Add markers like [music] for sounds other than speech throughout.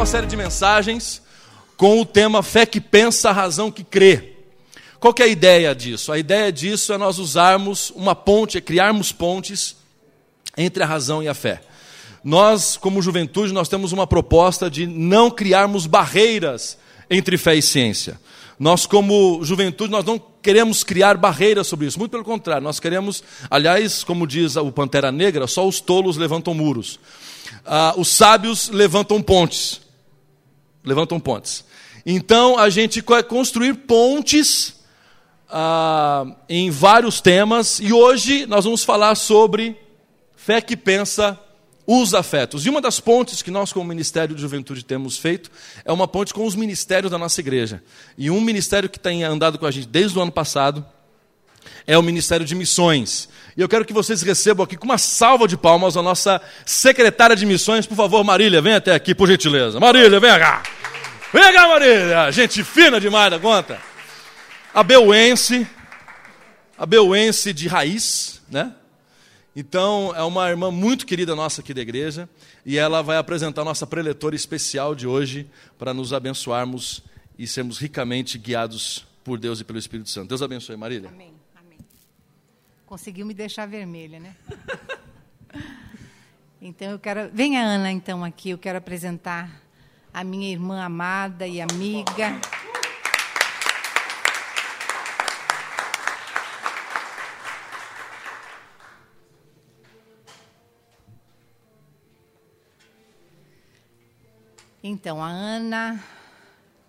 nova série de mensagens com o tema Fé que pensa, razão que crê. Qual que é a ideia disso? A ideia disso é nós usarmos uma ponte, é criarmos pontes entre a razão e a fé. Nós, como juventude, nós temos uma proposta de não criarmos barreiras entre fé e ciência. Nós, como juventude, nós não queremos criar barreiras sobre isso. Muito pelo contrário, nós queremos, aliás, como diz o Pantera Negra, só os tolos levantam muros. Ah, os sábios levantam pontes. Levantam pontes. Então, a gente quer construir pontes ah, em vários temas. E hoje nós vamos falar sobre fé que pensa os afetos. E uma das pontes que nós, como Ministério de Juventude, temos feito é uma ponte com os ministérios da nossa igreja. E um ministério que tem andado com a gente desde o ano passado é o Ministério de Missões. E eu quero que vocês recebam aqui com uma salva de palmas a nossa secretária de missões. Por favor, Marília, vem até aqui, por gentileza. Marília, vem cá. Vem cá, Marília. Gente fina demais da conta. A Beuense, a Beuense de raiz, né? Então, é uma irmã muito querida nossa aqui da igreja, e ela vai apresentar a nossa preletora especial de hoje para nos abençoarmos e sermos ricamente guiados por Deus e pelo Espírito Santo. Deus abençoe, Marília. Amém. Conseguiu me deixar vermelha, né? [laughs] então eu quero. Venha, Ana, então, aqui. Eu quero apresentar a minha irmã amada e amiga. Então, a Ana,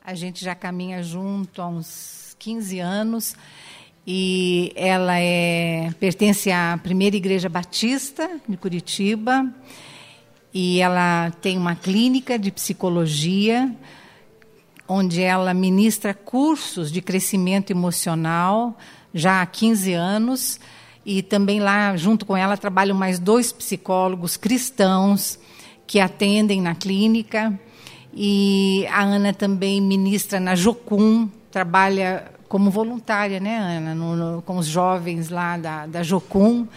a gente já caminha junto há uns 15 anos e ela é pertence à primeira igreja batista de Curitiba. E ela tem uma clínica de psicologia onde ela ministra cursos de crescimento emocional já há 15 anos. E também lá junto com ela trabalham mais dois psicólogos cristãos que atendem na clínica. E a Ana também ministra na Jocum, trabalha como voluntária, né, Ana, no, no, com os jovens lá da, da Jocum.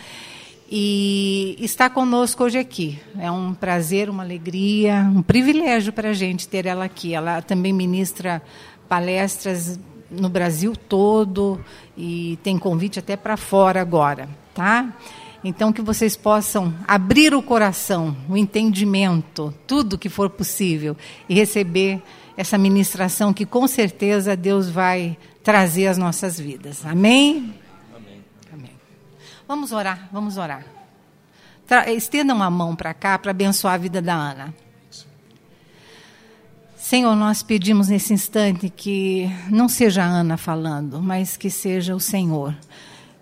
E está conosco hoje aqui. É um prazer, uma alegria, um privilégio para a gente ter ela aqui. Ela também ministra palestras no Brasil todo e tem convite até para fora agora, tá? Então, que vocês possam abrir o coração, o entendimento, tudo que for possível, e receber essa ministração que com certeza Deus vai trazer às nossas vidas. Amém? Amém. Amém. Vamos orar, vamos orar. Tra estendam a mão para cá para abençoar a vida da Ana. Senhor, nós pedimos nesse instante que não seja a Ana falando, mas que seja o Senhor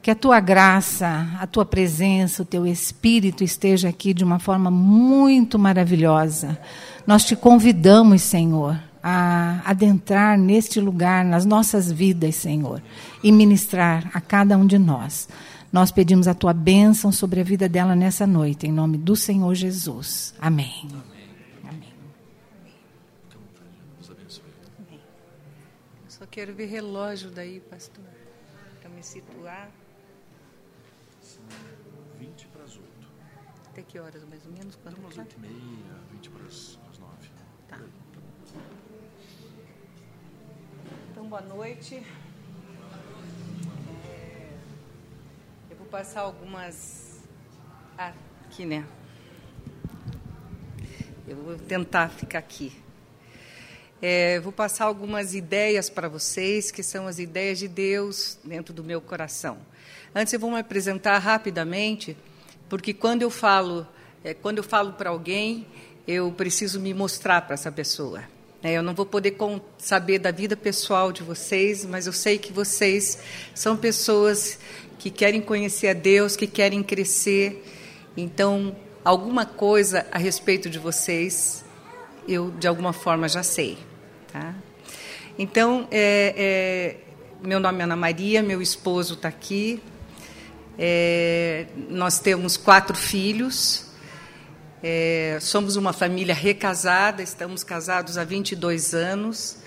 que a tua graça, a tua presença, o teu espírito esteja aqui de uma forma muito maravilhosa. Nós te convidamos, Senhor, a adentrar neste lugar, nas nossas vidas, Senhor, e ministrar a cada um de nós. Nós pedimos a tua bênção sobre a vida dela nessa noite, em nome do Senhor Jesus. Amém. Amém. Só quero ver relógio daí, pastor, para me situar. Até que horas, mais ou menos? Quanto umas oito e meia, vinte para as nove. Tá. Então, boa noite. É, eu vou passar algumas... Aqui, né? Eu vou tentar ficar aqui. É, vou passar algumas ideias para vocês, que são as ideias de Deus dentro do meu coração. Antes, eu vou me apresentar rapidamente porque quando eu falo, é, quando eu falo para alguém, eu preciso me mostrar para essa pessoa. É, eu não vou poder saber da vida pessoal de vocês, mas eu sei que vocês são pessoas que querem conhecer a Deus, que querem crescer. Então, alguma coisa a respeito de vocês, eu de alguma forma já sei. Tá? Então, é, é, meu nome é Ana Maria, meu esposo está aqui, é, nós temos quatro filhos, é, somos uma família recasada, estamos casados há 22 anos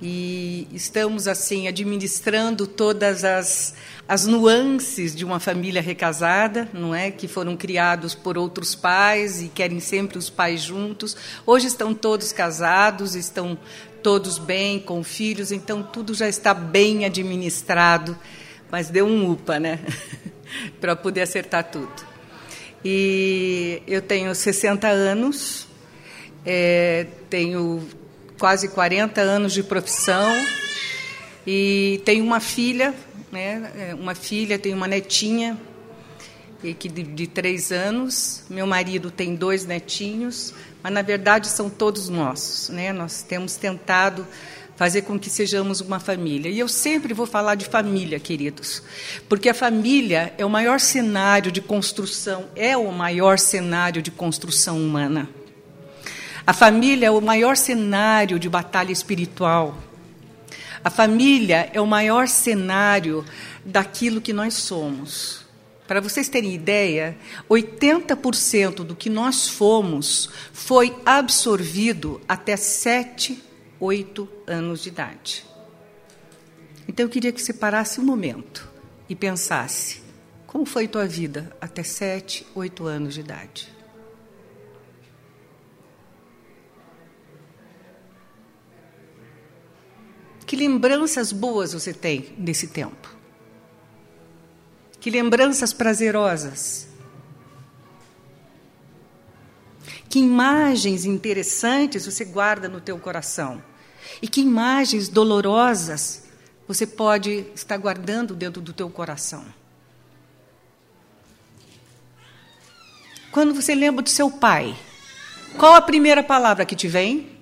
e estamos assim administrando todas as, as nuances de uma família recasada, não é, que foram criados por outros pais e querem sempre os pais juntos. Hoje estão todos casados, estão todos bem com filhos, então tudo já está bem administrado, mas deu um upa, né, [laughs] para poder acertar tudo. E eu tenho 60 anos, é, tenho quase 40 anos de profissão e tenho uma filha, né, é, uma filha, tenho uma netinha que de, de três anos. Meu marido tem dois netinhos, mas na verdade são todos nossos. Né? Nós temos tentado fazer com que sejamos uma família. E eu sempre vou falar de família, queridos, porque a família é o maior cenário de construção, é o maior cenário de construção humana. A família é o maior cenário de batalha espiritual. A família é o maior cenário daquilo que nós somos. Para vocês terem ideia, 80% do que nós fomos foi absorvido até 7, 8 anos de idade. Então eu queria que você parasse um momento e pensasse: como foi tua vida até 7, 8 anos de idade? Que lembranças boas você tem desse tempo? Que lembranças prazerosas? Que imagens interessantes você guarda no teu coração? E que imagens dolorosas você pode estar guardando dentro do teu coração? Quando você lembra do seu pai, qual a primeira palavra que te vem?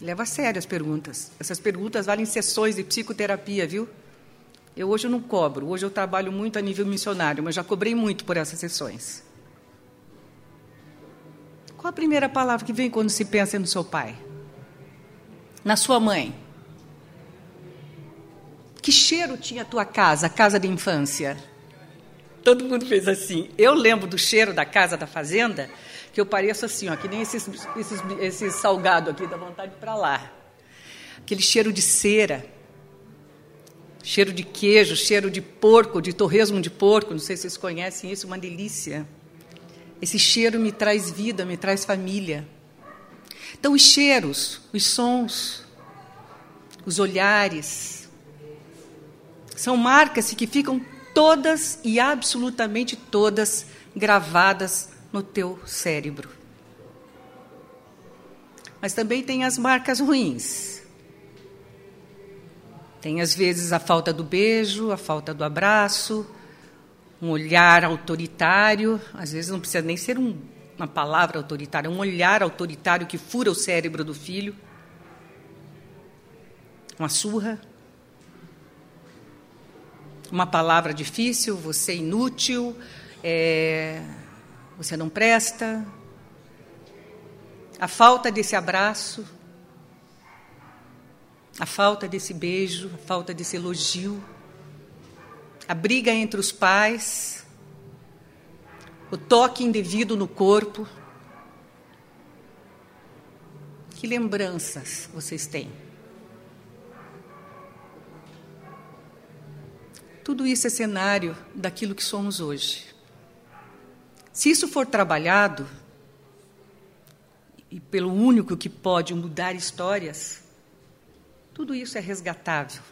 Leva a sério as perguntas. Essas perguntas valem sessões de psicoterapia, viu? Eu hoje não cobro, hoje eu trabalho muito a nível missionário, mas já cobrei muito por essas sessões. Qual a primeira palavra que vem quando se pensa no seu pai? Na sua mãe? Que cheiro tinha a tua casa, a casa de infância? Todo mundo fez assim. Eu lembro do cheiro da casa da fazenda que eu pareço assim, ó, que nem esses, esses, esses salgado aqui, dá vontade para lá. Aquele cheiro de cera, cheiro de queijo, cheiro de porco, de torresmo de porco, não sei se vocês conhecem isso, uma delícia. Esse cheiro me traz vida, me traz família. Então, os cheiros, os sons, os olhares, são marcas que ficam todas e absolutamente todas gravadas no teu cérebro. Mas também tem as marcas ruins. Tem às vezes a falta do beijo, a falta do abraço, um olhar autoritário, às vezes não precisa nem ser um, uma palavra autoritária, um olhar autoritário que fura o cérebro do filho. Uma surra. Uma palavra difícil, você é inútil, é, você não presta, a falta desse abraço, a falta desse beijo, a falta desse elogio, a briga entre os pais, o toque indevido no corpo. Que lembranças vocês têm? Tudo isso é cenário daquilo que somos hoje. Se isso for trabalhado, e pelo único que pode mudar histórias, tudo isso é resgatável.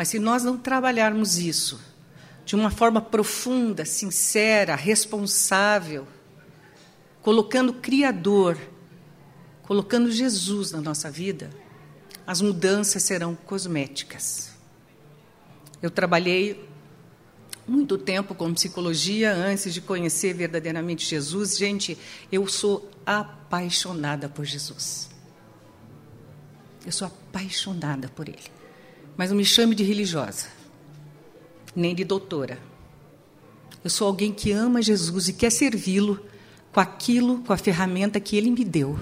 Mas se nós não trabalharmos isso de uma forma profunda, sincera, responsável, colocando o Criador, colocando Jesus na nossa vida, as mudanças serão cosméticas. Eu trabalhei muito tempo com psicologia antes de conhecer verdadeiramente Jesus. Gente, eu sou apaixonada por Jesus. Eu sou apaixonada por Ele. Mas não me chame de religiosa, nem de doutora. Eu sou alguém que ama Jesus e quer servi-lo com aquilo, com a ferramenta que Ele me deu.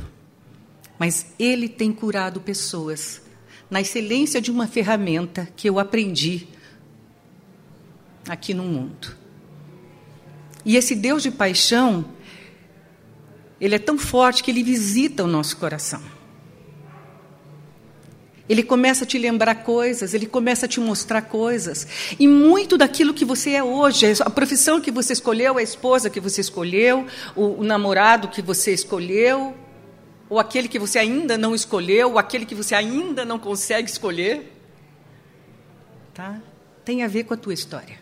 Mas Ele tem curado pessoas na excelência de uma ferramenta que eu aprendi aqui no mundo. E esse Deus de paixão, ele é tão forte que ele visita o nosso coração. Ele começa a te lembrar coisas, ele começa a te mostrar coisas. E muito daquilo que você é hoje, a profissão que você escolheu, a esposa que você escolheu, o, o namorado que você escolheu, ou aquele que você ainda não escolheu, ou aquele que você ainda não consegue escolher, tá? Tem a ver com a tua história.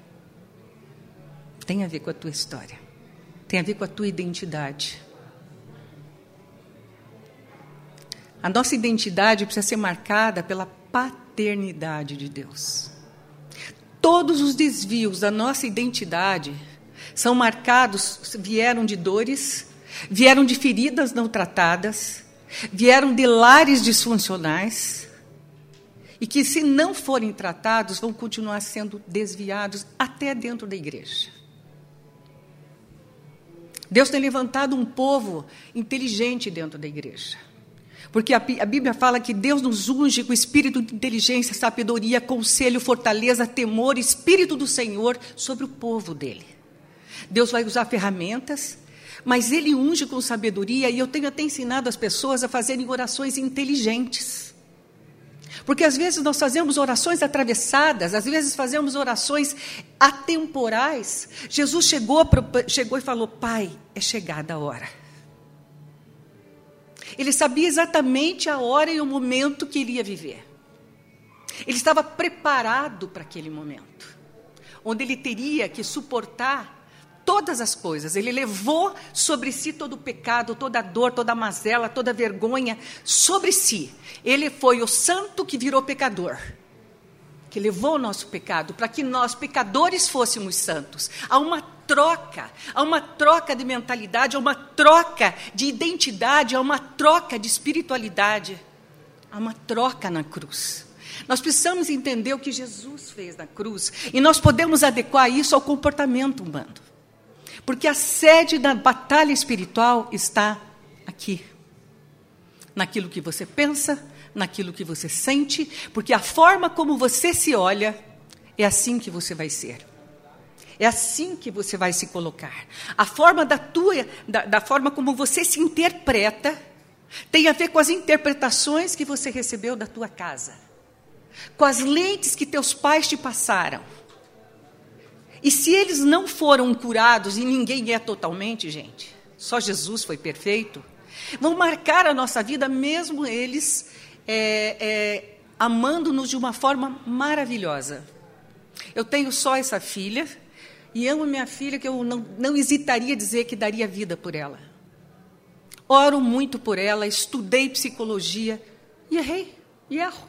Tem a ver com a tua história. Tem a ver com a tua identidade. A nossa identidade precisa ser marcada pela paternidade de Deus. Todos os desvios da nossa identidade são marcados, vieram de dores, vieram de feridas não tratadas, vieram de lares disfuncionais, e que, se não forem tratados, vão continuar sendo desviados até dentro da igreja. Deus tem levantado um povo inteligente dentro da igreja. Porque a, a, Bíblia fala que Deus nos unge com espírito de inteligência, sabedoria, conselho, fortaleza, temor, espírito do Senhor sobre o povo dele. Deus vai usar ferramentas, mas ele unge com sabedoria, e eu tenho até ensinado as pessoas a fazerem orações inteligentes. Porque às vezes nós fazemos orações atravessadas, às vezes fazemos orações atemporais. Jesus chegou, chegou e falou: Pai, é chegada a hora. Ele sabia exatamente a hora e o momento que iria viver. Ele estava preparado para aquele momento, onde ele teria que suportar todas as coisas. Ele levou sobre si todo o pecado, toda a dor, toda a mazela, toda a vergonha sobre si. Ele foi o santo que virou pecador que levou o nosso pecado, para que nós, pecadores, fôssemos santos. Há uma troca, há uma troca de mentalidade, há uma troca de identidade, há uma troca de espiritualidade, há uma troca na cruz. Nós precisamos entender o que Jesus fez na cruz e nós podemos adequar isso ao comportamento humano. Porque a sede da batalha espiritual está aqui. Naquilo que você pensa, naquilo que você sente, porque a forma como você se olha é assim que você vai ser. É assim que você vai se colocar. A forma da tua, da, da forma como você se interpreta, tem a ver com as interpretações que você recebeu da tua casa, com as lentes que teus pais te passaram. E se eles não foram curados, e ninguém é totalmente, gente, só Jesus foi perfeito, vão marcar a nossa vida, mesmo eles é, é, amando-nos de uma forma maravilhosa. Eu tenho só essa filha e amo minha filha que eu não, não hesitaria dizer que daria vida por ela. Oro muito por ela, estudei psicologia e errei, e erro.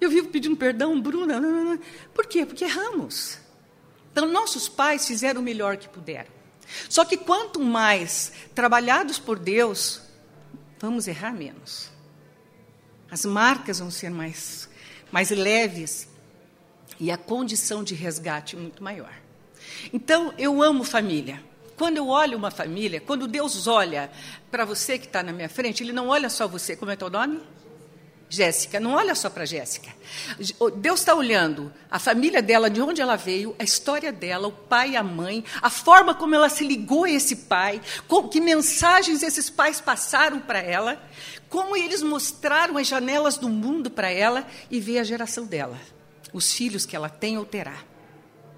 Eu vivo pedindo perdão, Bruna. Por quê? Porque erramos. Então, nossos pais fizeram o melhor que puderam. Só que quanto mais trabalhados por Deus, vamos errar menos. As marcas vão ser mais, mais leves e a condição de resgate muito maior. Então, eu amo família. Quando eu olho uma família, quando Deus olha para você que está na minha frente, Ele não olha só você. Como é teu nome? Jéssica, não olha só para Jéssica. Deus está olhando a família dela, de onde ela veio, a história dela, o pai e a mãe, a forma como ela se ligou a esse pai, que mensagens esses pais passaram para ela, como eles mostraram as janelas do mundo para ela e ver a geração dela, os filhos que ela tem ou terá.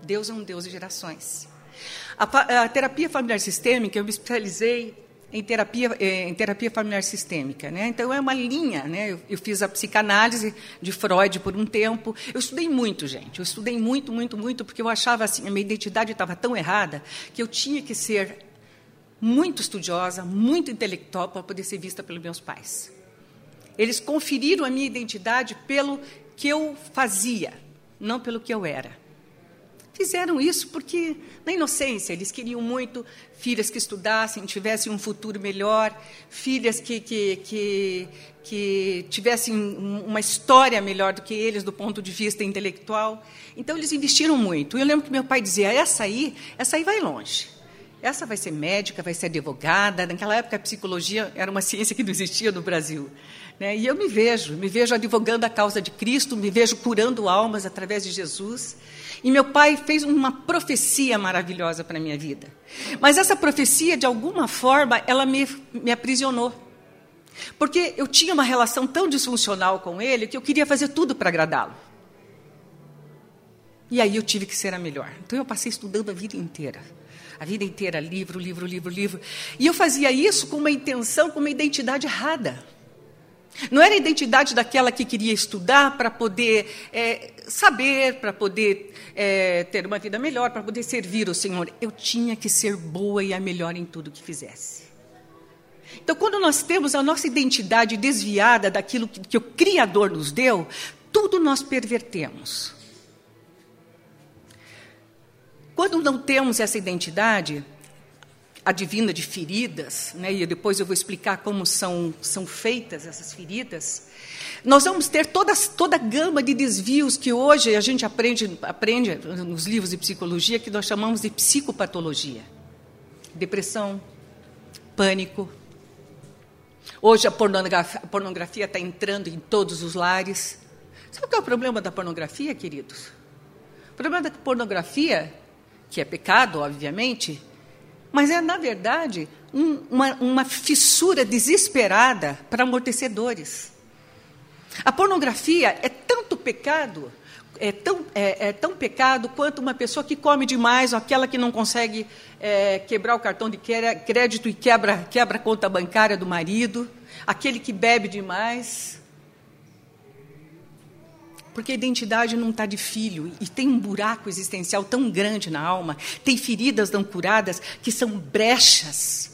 Deus é um Deus de gerações. A, a terapia familiar sistêmica, eu me especializei em terapia, eh, em terapia familiar sistêmica. Né? Então, é uma linha. Né? Eu, eu, fiz a psicanálise de Freud por um tempo. Eu estudei muito, gente. Eu estudei muito, muito, muito, porque eu achava assim, a minha identidade estava tão errada que eu tinha que ser muito estudiosa, muito intelectual para poder ser vista pelos meus pais. Eles conferiram a minha identidade pelo que eu fazia, não pelo que eu era. Fizeram isso porque, na inocência, eles queriam muito filhas que estudassem, tivessem um futuro melhor, filhas que, que, que, que tivessem uma história melhor do que eles do ponto de vista intelectual. Então, eles investiram muito. Eu lembro que meu pai dizia: essa aí, essa aí vai longe. Essa vai ser médica, vai ser advogada. Naquela época, a psicologia era uma ciência que não existia no Brasil. Né? E eu me vejo, me vejo advogando a causa de Cristo, me vejo curando almas através de Jesus. E meu pai fez uma profecia maravilhosa para a minha vida. Mas essa profecia, de alguma forma, ela me, me aprisionou. Porque eu tinha uma relação tão disfuncional com ele que eu queria fazer tudo para agradá-lo. E aí eu tive que ser a melhor. Então eu passei estudando a vida inteira. A vida inteira, livro, livro, livro, livro. E eu fazia isso com uma intenção, com uma identidade errada. Não era a identidade daquela que queria estudar para poder é, saber, para poder é, ter uma vida melhor, para poder servir o Senhor. Eu tinha que ser boa e a melhor em tudo que fizesse. Então, quando nós temos a nossa identidade desviada daquilo que, que o Criador nos deu, tudo nós pervertemos. Quando não temos essa identidade, adivina de feridas, né, e depois eu vou explicar como são, são feitas essas feridas, nós vamos ter toda, toda a gama de desvios que hoje a gente aprende, aprende nos livros de psicologia, que nós chamamos de psicopatologia. Depressão, pânico. Hoje a pornografia está entrando em todos os lares. Sabe qual é o problema da pornografia, queridos? O problema da pornografia, que é pecado, obviamente, mas é, na verdade, um, uma, uma fissura desesperada para amortecedores. A pornografia é tanto pecado, é tão, é, é tão pecado quanto uma pessoa que come demais, ou aquela que não consegue é, quebrar o cartão de crédito e quebra, quebra a conta bancária do marido, aquele que bebe demais. Porque a identidade não está de filho e tem um buraco existencial tão grande na alma, tem feridas não curadas que são brechas,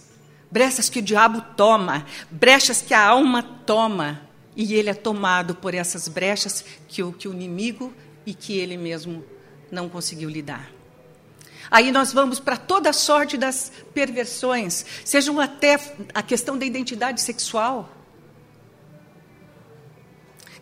brechas que o diabo toma, brechas que a alma toma, e ele é tomado por essas brechas que o, que o inimigo e que ele mesmo não conseguiu lidar. Aí nós vamos para toda a sorte das perversões, sejam até a questão da identidade sexual.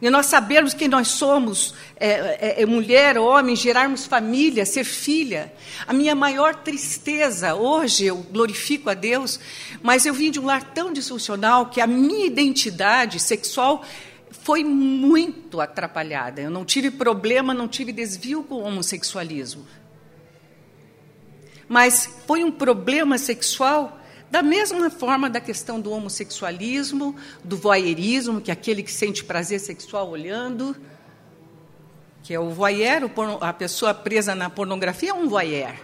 E nós sabermos quem nós somos, é, é, é mulher, homem, gerarmos família, ser filha. A minha maior tristeza, hoje eu glorifico a Deus, mas eu vim de um lar tão disfuncional que a minha identidade sexual foi muito atrapalhada. Eu não tive problema, não tive desvio com o homossexualismo. Mas foi um problema sexual da mesma forma da questão do homossexualismo, do voyeurismo, que é aquele que sente prazer sexual olhando, que é o voyeur, a pessoa presa na pornografia é um voyeur.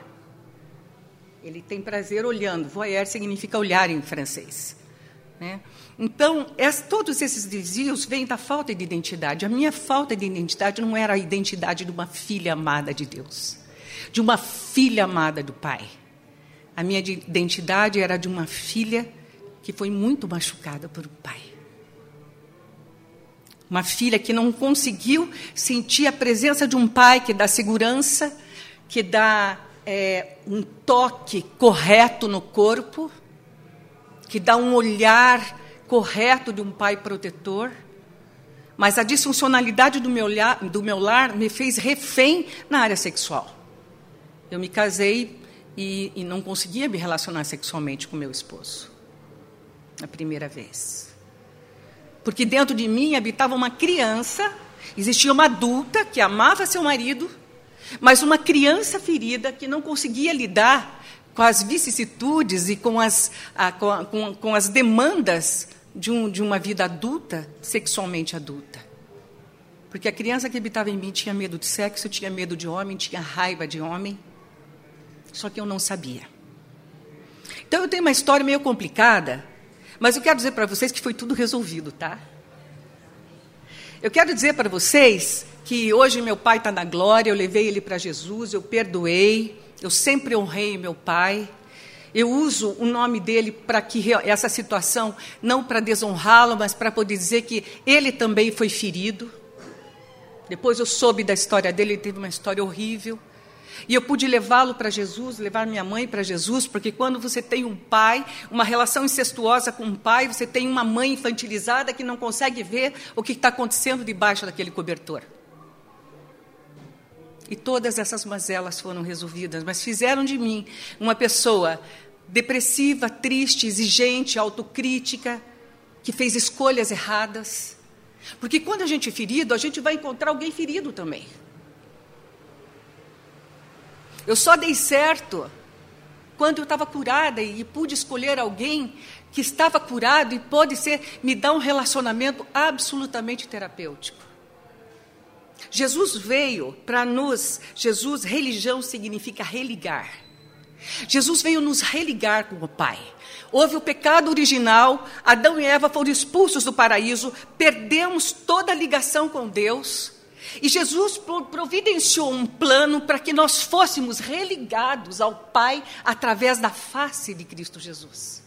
Ele tem prazer olhando. Voyeur significa olhar em francês. Né? Então, es, todos esses desvios vêm da falta de identidade. A minha falta de identidade não era a identidade de uma filha amada de Deus, de uma filha amada do Pai. A minha identidade era de uma filha que foi muito machucada por um pai. Uma filha que não conseguiu sentir a presença de um pai que dá segurança, que dá é, um toque correto no corpo, que dá um olhar correto de um pai protetor. Mas a disfuncionalidade do meu, do meu lar me fez refém na área sexual. Eu me casei e, e não conseguia me relacionar sexualmente com meu esposo. A primeira vez. Porque dentro de mim habitava uma criança, existia uma adulta que amava seu marido, mas uma criança ferida que não conseguia lidar com as vicissitudes e com as, a, com, com, com, as demandas de, um, de uma vida adulta, sexualmente adulta. Porque a criança que habitava em mim tinha medo de sexo, tinha medo de homem, tinha raiva de homem só que eu não sabia. Então eu tenho uma história meio complicada, mas eu quero dizer para vocês que foi tudo resolvido, tá? Eu quero dizer para vocês que hoje meu pai está na glória, eu levei ele para Jesus, eu perdoei, eu sempre honrei meu pai. Eu uso o nome dele para que essa situação, não para desonrá-lo, mas para poder dizer que ele também foi ferido. Depois eu soube da história dele, ele teve uma história horrível. E eu pude levá-lo para Jesus, levar minha mãe para Jesus, porque quando você tem um pai, uma relação incestuosa com um pai, você tem uma mãe infantilizada que não consegue ver o que está acontecendo debaixo daquele cobertor. E todas essas mazelas foram resolvidas, mas fizeram de mim uma pessoa depressiva, triste, exigente, autocrítica, que fez escolhas erradas. Porque quando a gente é ferido, a gente vai encontrar alguém ferido também. Eu só dei certo quando eu estava curada e pude escolher alguém que estava curado e pôde ser, me dar um relacionamento absolutamente terapêutico. Jesus veio para nos, Jesus, religião significa religar. Jesus veio nos religar com o Pai. Houve o pecado original, Adão e Eva foram expulsos do paraíso, perdemos toda a ligação com Deus. E Jesus providenciou um plano para que nós fôssemos religados ao Pai através da face de Cristo Jesus.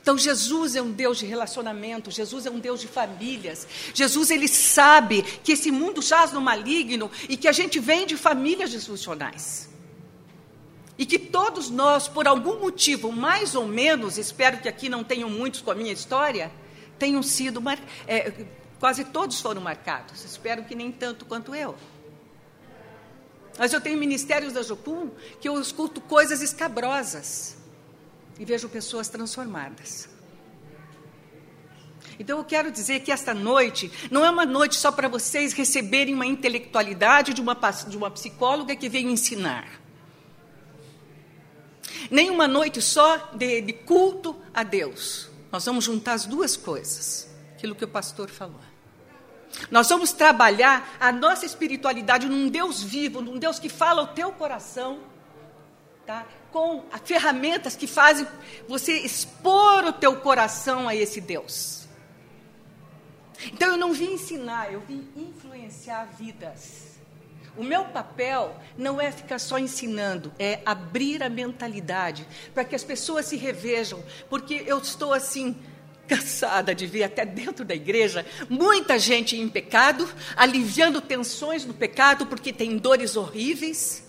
Então Jesus é um Deus de relacionamento, Jesus é um Deus de famílias. Jesus ele sabe que esse mundo jaz no maligno e que a gente vem de famílias disfuncionais. E que todos nós, por algum motivo, mais ou menos, espero que aqui não tenham muitos com a minha história, tenham sido, é, quase todos foram marcados. Espero que nem tanto quanto eu. Mas eu tenho ministérios da Jocum que eu escuto coisas escabrosas e vejo pessoas transformadas. Então eu quero dizer que esta noite não é uma noite só para vocês receberem uma intelectualidade de uma, de uma psicóloga que veio ensinar. Nem uma noite só de, de culto a Deus. Nós vamos juntar as duas coisas, aquilo que o pastor falou. Nós vamos trabalhar a nossa espiritualidade num Deus vivo, num Deus que fala ao teu coração, tá? com ferramentas que fazem você expor o teu coração a esse Deus. Então eu não vim ensinar, eu vim influenciar vidas. O meu papel não é ficar só ensinando, é abrir a mentalidade para que as pessoas se revejam, porque eu estou assim cansada de ver até dentro da igreja muita gente em pecado, aliviando tensões no pecado porque tem dores horríveis.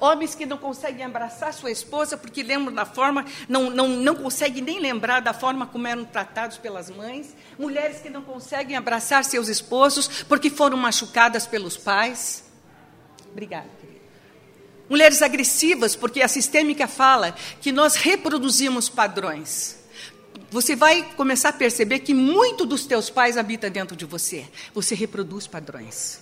Homens que não conseguem abraçar sua esposa porque lembram da forma, não, não, não conseguem nem lembrar da forma como eram tratados pelas mães. Mulheres que não conseguem abraçar seus esposos porque foram machucadas pelos pais. Obrigada, querida. Mulheres agressivas, porque a sistêmica fala que nós reproduzimos padrões. Você vai começar a perceber que muito dos teus pais habita dentro de você. Você reproduz padrões.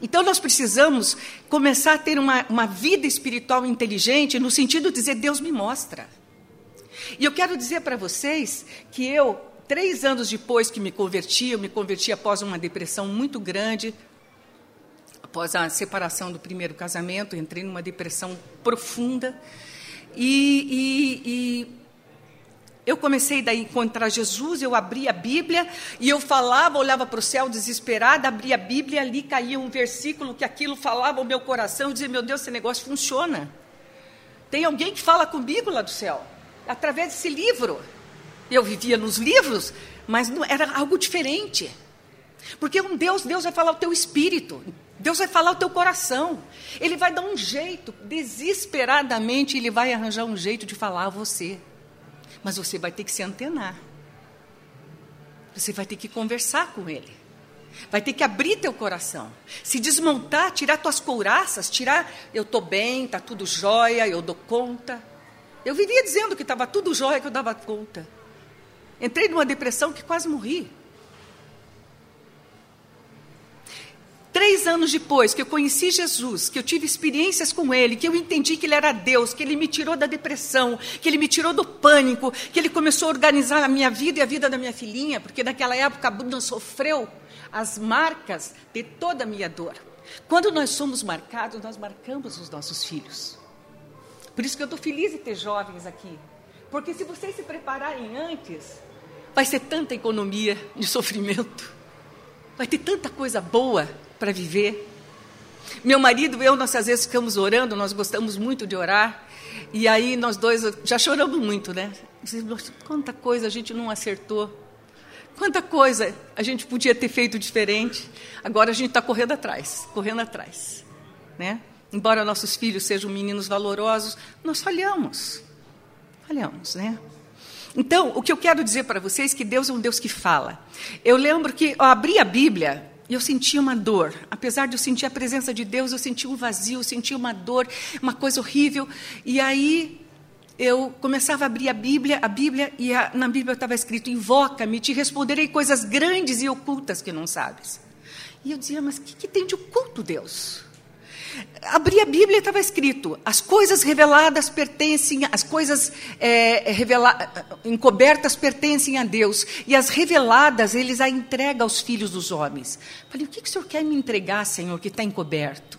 Então nós precisamos começar a ter uma, uma vida espiritual inteligente, no sentido de dizer, Deus me mostra. E eu quero dizer para vocês que eu, três anos depois que me converti, eu me converti após uma depressão muito grande, após a separação do primeiro casamento, entrei numa depressão profunda. E, e, e eu comecei daí a encontrar Jesus, eu abria a Bíblia e eu falava, olhava para o céu desesperada, abria a Bíblia e ali caía um versículo que aquilo falava ao meu coração, eu dizia, meu Deus, esse negócio funciona. Tem alguém que fala comigo lá do céu, através desse livro. Eu vivia nos livros, mas não, era algo diferente. Porque um Deus, Deus vai falar o teu espírito. Deus vai falar o teu coração. Ele vai dar um jeito, desesperadamente, ele vai arranjar um jeito de falar a você. Mas você vai ter que se antenar. Você vai ter que conversar com ele. Vai ter que abrir teu coração. Se desmontar, tirar tuas couraças, tirar, eu estou bem, está tudo jóia, eu dou conta. Eu vivia dizendo que estava tudo jóia, que eu dava conta. Entrei numa depressão que quase morri. Três anos depois que eu conheci Jesus, que eu tive experiências com Ele, que eu entendi que Ele era Deus, que Ele me tirou da depressão, que Ele me tirou do pânico, que Ele começou a organizar a minha vida e a vida da minha filhinha, porque naquela época a Bruna sofreu as marcas de toda a minha dor. Quando nós somos marcados, nós marcamos os nossos filhos. Por isso que eu estou feliz de ter jovens aqui. Porque se vocês se prepararem antes, vai ser tanta economia de sofrimento, vai ter tanta coisa boa para viver. Meu marido e eu, nós às vezes ficamos orando, nós gostamos muito de orar, e aí nós dois já choramos muito, né? Quanta coisa a gente não acertou, quanta coisa a gente podia ter feito diferente. Agora a gente está correndo atrás, correndo atrás, né? Embora nossos filhos sejam meninos valorosos, nós falhamos, falhamos, né? Então, o que eu quero dizer para vocês é que Deus é um Deus que fala. Eu lembro que eu abri a Bíblia e eu sentia uma dor. Apesar de eu sentir a presença de Deus, eu sentia um vazio, eu sentia uma dor, uma coisa horrível. E aí eu começava a abrir a Bíblia, a Bíblia, e a, na Bíblia estava escrito: Invoca-me, te responderei coisas grandes e ocultas que não sabes. E eu dizia: Mas o que, que tem de oculto, Deus? Abri a Bíblia e estava escrito: as coisas reveladas pertencem, as coisas é, revela, encobertas pertencem a Deus, e as reveladas eles a entregam aos filhos dos homens. Falei: o que, que o senhor quer me entregar, Senhor, que está encoberto?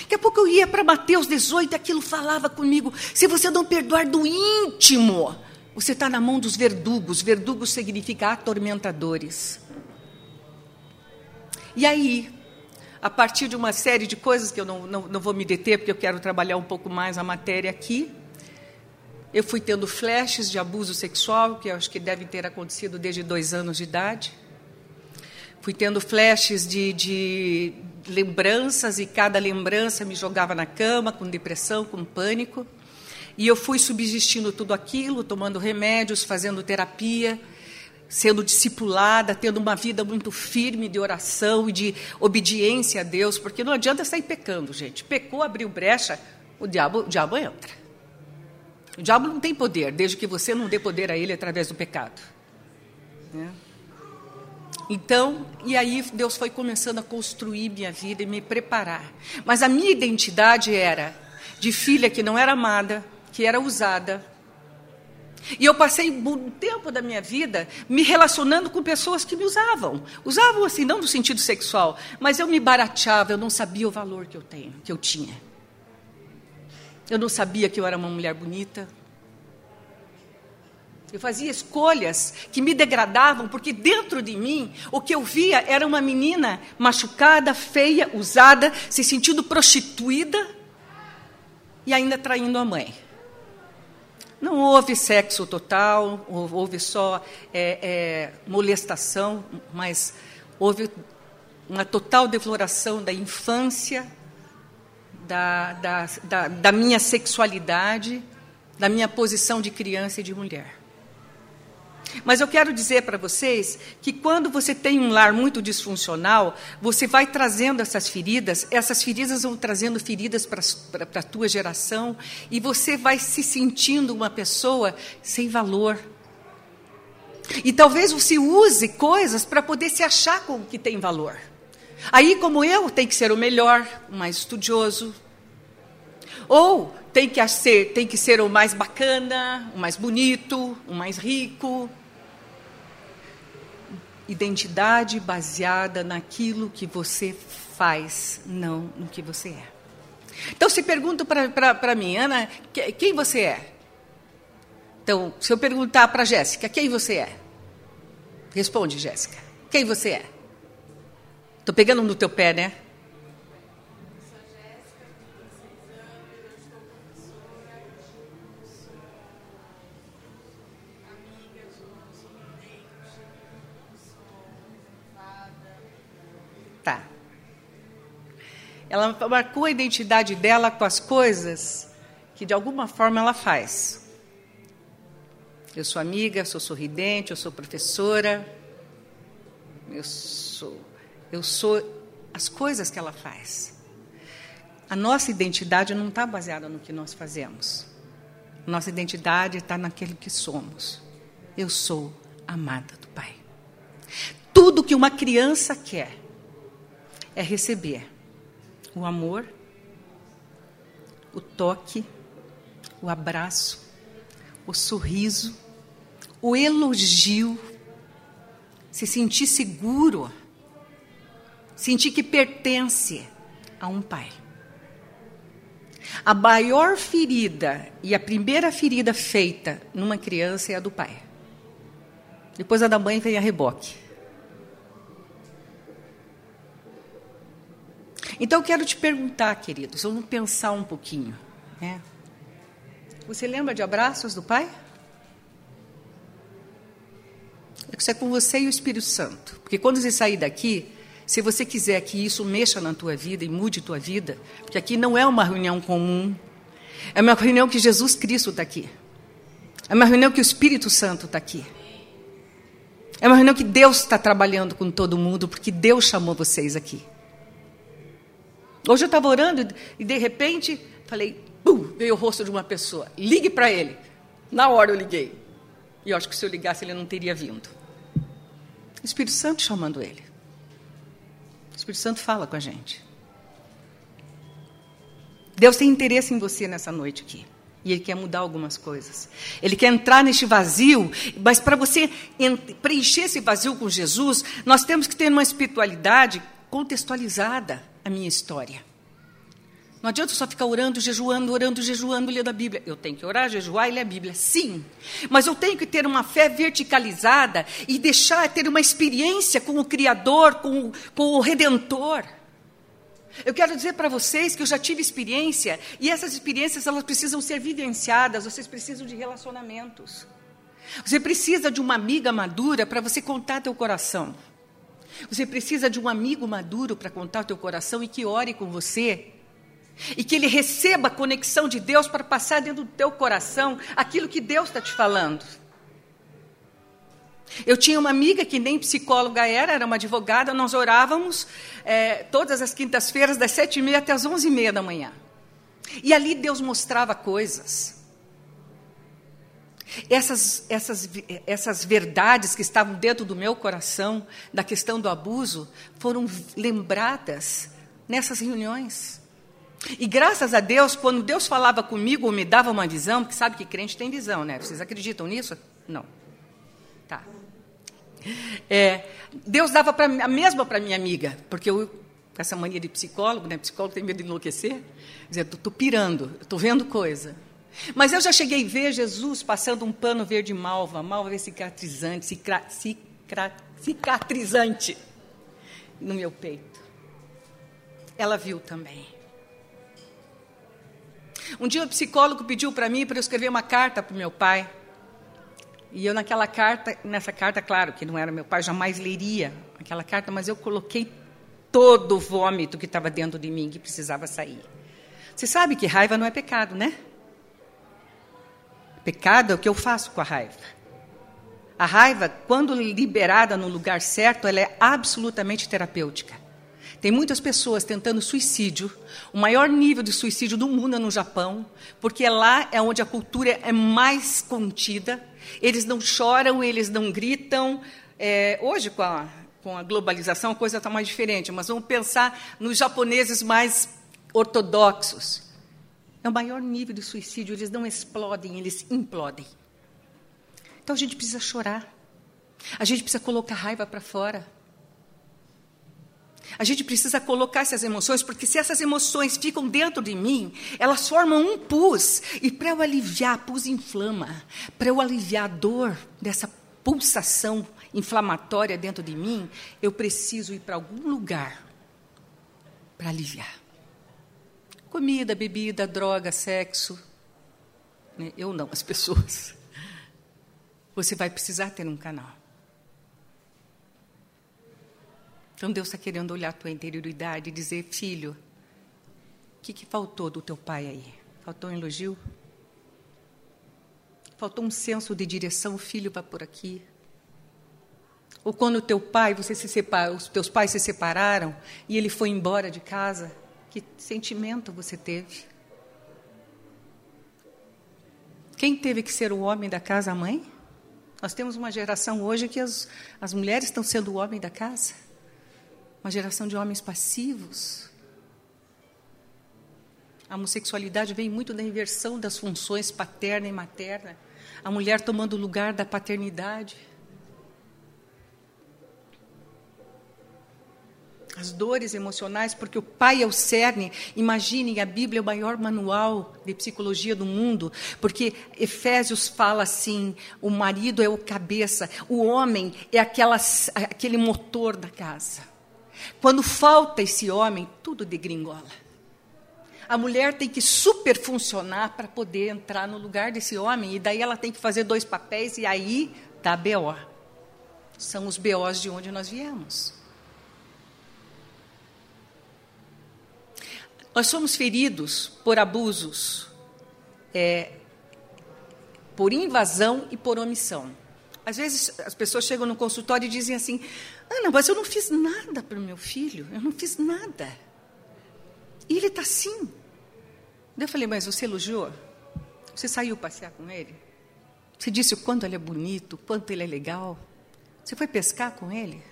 Daqui a pouco eu ia para Mateus 18, aquilo falava comigo: se você não perdoar do íntimo, você está na mão dos verdugos. Verdugos significa atormentadores. E aí, a partir de uma série de coisas que eu não, não, não vou me deter, porque eu quero trabalhar um pouco mais a matéria aqui, eu fui tendo flashes de abuso sexual, que acho que deve ter acontecido desde dois anos de idade. Fui tendo flashes de, de lembranças, e cada lembrança me jogava na cama, com depressão, com pânico. E eu fui subsistindo tudo aquilo, tomando remédios, fazendo terapia, sendo discipulada, tendo uma vida muito firme de oração e de obediência a Deus, porque não adianta sair pecando, gente. Pecou, abriu brecha, o diabo, o diabo entra. O diabo não tem poder, desde que você não dê poder a ele através do pecado. Né? Então, e aí Deus foi começando a construir minha vida e me preparar. Mas a minha identidade era de filha que não era amada, que era usada. E eu passei um tempo da minha vida me relacionando com pessoas que me usavam. Usavam assim, não no sentido sexual, mas eu me barateava, eu não sabia o valor que eu tenho, que eu tinha. Eu não sabia que eu era uma mulher bonita. Eu fazia escolhas que me degradavam, porque dentro de mim o que eu via era uma menina machucada, feia, usada, se sentindo prostituída e ainda traindo a mãe. Não houve sexo total, houve só é, é, molestação, mas houve uma total defloração da infância, da, da, da, da minha sexualidade, da minha posição de criança e de mulher. Mas eu quero dizer para vocês que quando você tem um lar muito disfuncional, você vai trazendo essas feridas, essas feridas vão trazendo feridas para a tua geração, e você vai se sentindo uma pessoa sem valor. E talvez você use coisas para poder se achar com que tem valor. Aí, como eu, tem que ser o melhor, o mais estudioso. Ou tem que ser, tem que ser o mais bacana, o mais bonito, o mais rico. Identidade baseada naquilo que você faz, não no que você é. Então, se pergunto para mim, Ana, quem você é? Então, se eu perguntar para Jéssica, quem você é? Responde, Jéssica. Quem você é? Estou pegando no teu pé, né? Ela marcou a identidade dela com as coisas que de alguma forma ela faz. Eu sou amiga, sou sorridente, eu sou professora, eu sou, eu sou as coisas que ela faz. A nossa identidade não está baseada no que nós fazemos. Nossa identidade está naquele que somos. Eu sou amada do Pai. Tudo que uma criança quer é receber o amor, o toque, o abraço, o sorriso, o elogio, se sentir seguro, sentir que pertence a um pai. A maior ferida e a primeira ferida feita numa criança é a do pai. Depois a da mãe vem a reboque. Então, quero te perguntar, queridos, vamos pensar um pouquinho. Né? Você lembra de abraços do Pai? É isso é com você e o Espírito Santo. Porque quando você sair daqui, se você quiser que isso mexa na tua vida e mude tua vida, porque aqui não é uma reunião comum, é uma reunião que Jesus Cristo está aqui. É uma reunião que o Espírito Santo está aqui. É uma reunião que Deus está trabalhando com todo mundo, porque Deus chamou vocês aqui. Hoje eu estava orando e de repente falei, pum, veio o rosto de uma pessoa. Ligue para ele. Na hora eu liguei. E eu acho que se eu ligasse ele não teria vindo. O Espírito Santo chamando ele. O Espírito Santo fala com a gente. Deus tem interesse em você nessa noite aqui. E Ele quer mudar algumas coisas. Ele quer entrar neste vazio, mas para você preencher esse vazio com Jesus, nós temos que ter uma espiritualidade contextualizada a minha história. Não adianta só ficar orando, jejuando, orando, jejuando, lendo a Bíblia. Eu tenho que orar, jejuar e ler a Bíblia, sim. Mas eu tenho que ter uma fé verticalizada e deixar ter uma experiência com o Criador, com, com o Redentor. Eu quero dizer para vocês que eu já tive experiência e essas experiências elas precisam ser vivenciadas, vocês precisam de relacionamentos. Você precisa de uma amiga madura para você contar teu coração. Você precisa de um amigo maduro para contar teu coração e que ore com você. E que ele receba a conexão de Deus para passar dentro do teu coração aquilo que Deus está te falando. Eu tinha uma amiga que nem psicóloga era, era uma advogada, nós orávamos é, todas as quintas-feiras, das sete e meia até as onze e meia da manhã. E ali Deus mostrava coisas. Essas, essas, essas verdades que estavam dentro do meu coração, da questão do abuso, foram lembradas nessas reuniões. E graças a Deus, quando Deus falava comigo ou me dava uma visão, porque sabe que crente tem visão, né? Vocês acreditam nisso? Não. Tá. É, Deus dava pra, a mesma para minha amiga, porque eu, com essa mania de psicólogo, né? Psicólogo tem medo de enlouquecer. Dizer, estou pirando, estou vendo coisa. Mas eu já cheguei a ver Jesus passando um pano verde malva, malva cicatrizante, cicra, cicra, cicatrizante no meu peito. Ela viu também. Um dia o psicólogo pediu para mim para eu escrever uma carta para o meu pai. E eu naquela carta, nessa carta, claro que não era meu pai, jamais leria aquela carta, mas eu coloquei todo o vômito que estava dentro de mim que precisava sair. Você sabe que raiva não é pecado, né? Pecado é o que eu faço com a raiva. A raiva, quando liberada no lugar certo, ela é absolutamente terapêutica. Tem muitas pessoas tentando suicídio. O maior nível de suicídio do mundo é no Japão, porque lá é onde a cultura é mais contida. Eles não choram, eles não gritam. É, hoje, com a, com a globalização, a coisa está mais diferente, mas vamos pensar nos japoneses mais ortodoxos. É o maior nível de suicídio, eles não explodem, eles implodem. Então a gente precisa chorar. A gente precisa colocar raiva para fora. A gente precisa colocar essas emoções, porque se essas emoções ficam dentro de mim, elas formam um pus. E para eu aliviar, pus inflama, para eu aliviar a dor dessa pulsação inflamatória dentro de mim, eu preciso ir para algum lugar para aliviar. Comida, bebida, droga, sexo. Né? Eu não, as pessoas. Você vai precisar ter um canal. Então Deus está querendo olhar a tua interioridade e dizer, filho, o que, que faltou do teu pai aí? Faltou um elogio? Faltou um senso de direção, o filho vai por aqui. Ou quando o teu pai, você se separa, os teus pais se separaram e ele foi embora de casa, que sentimento você teve? Quem teve que ser o homem da casa, a mãe? Nós temos uma geração hoje que as, as mulheres estão sendo o homem da casa uma geração de homens passivos. A homossexualidade vem muito da inversão das funções paterna e materna. A mulher tomando o lugar da paternidade. As dores emocionais, porque o pai é o cerne. Imaginem, a Bíblia é o maior manual de psicologia do mundo, porque Efésios fala assim: o marido é o cabeça, o homem é aquela, aquele motor da casa. Quando falta esse homem, tudo degringola. A mulher tem que superfuncionar para poder entrar no lugar desse homem, e daí ela tem que fazer dois papéis, e aí dá BO. São os BOs de onde nós viemos. Nós somos feridos por abusos, é, por invasão e por omissão. Às vezes as pessoas chegam no consultório e dizem assim: Ana, mas eu não fiz nada para o meu filho, eu não fiz nada. E ele está assim. Eu falei: Mas você elogiou? Você saiu passear com ele? Você disse o quanto ele é bonito, o quanto ele é legal? Você foi pescar com ele?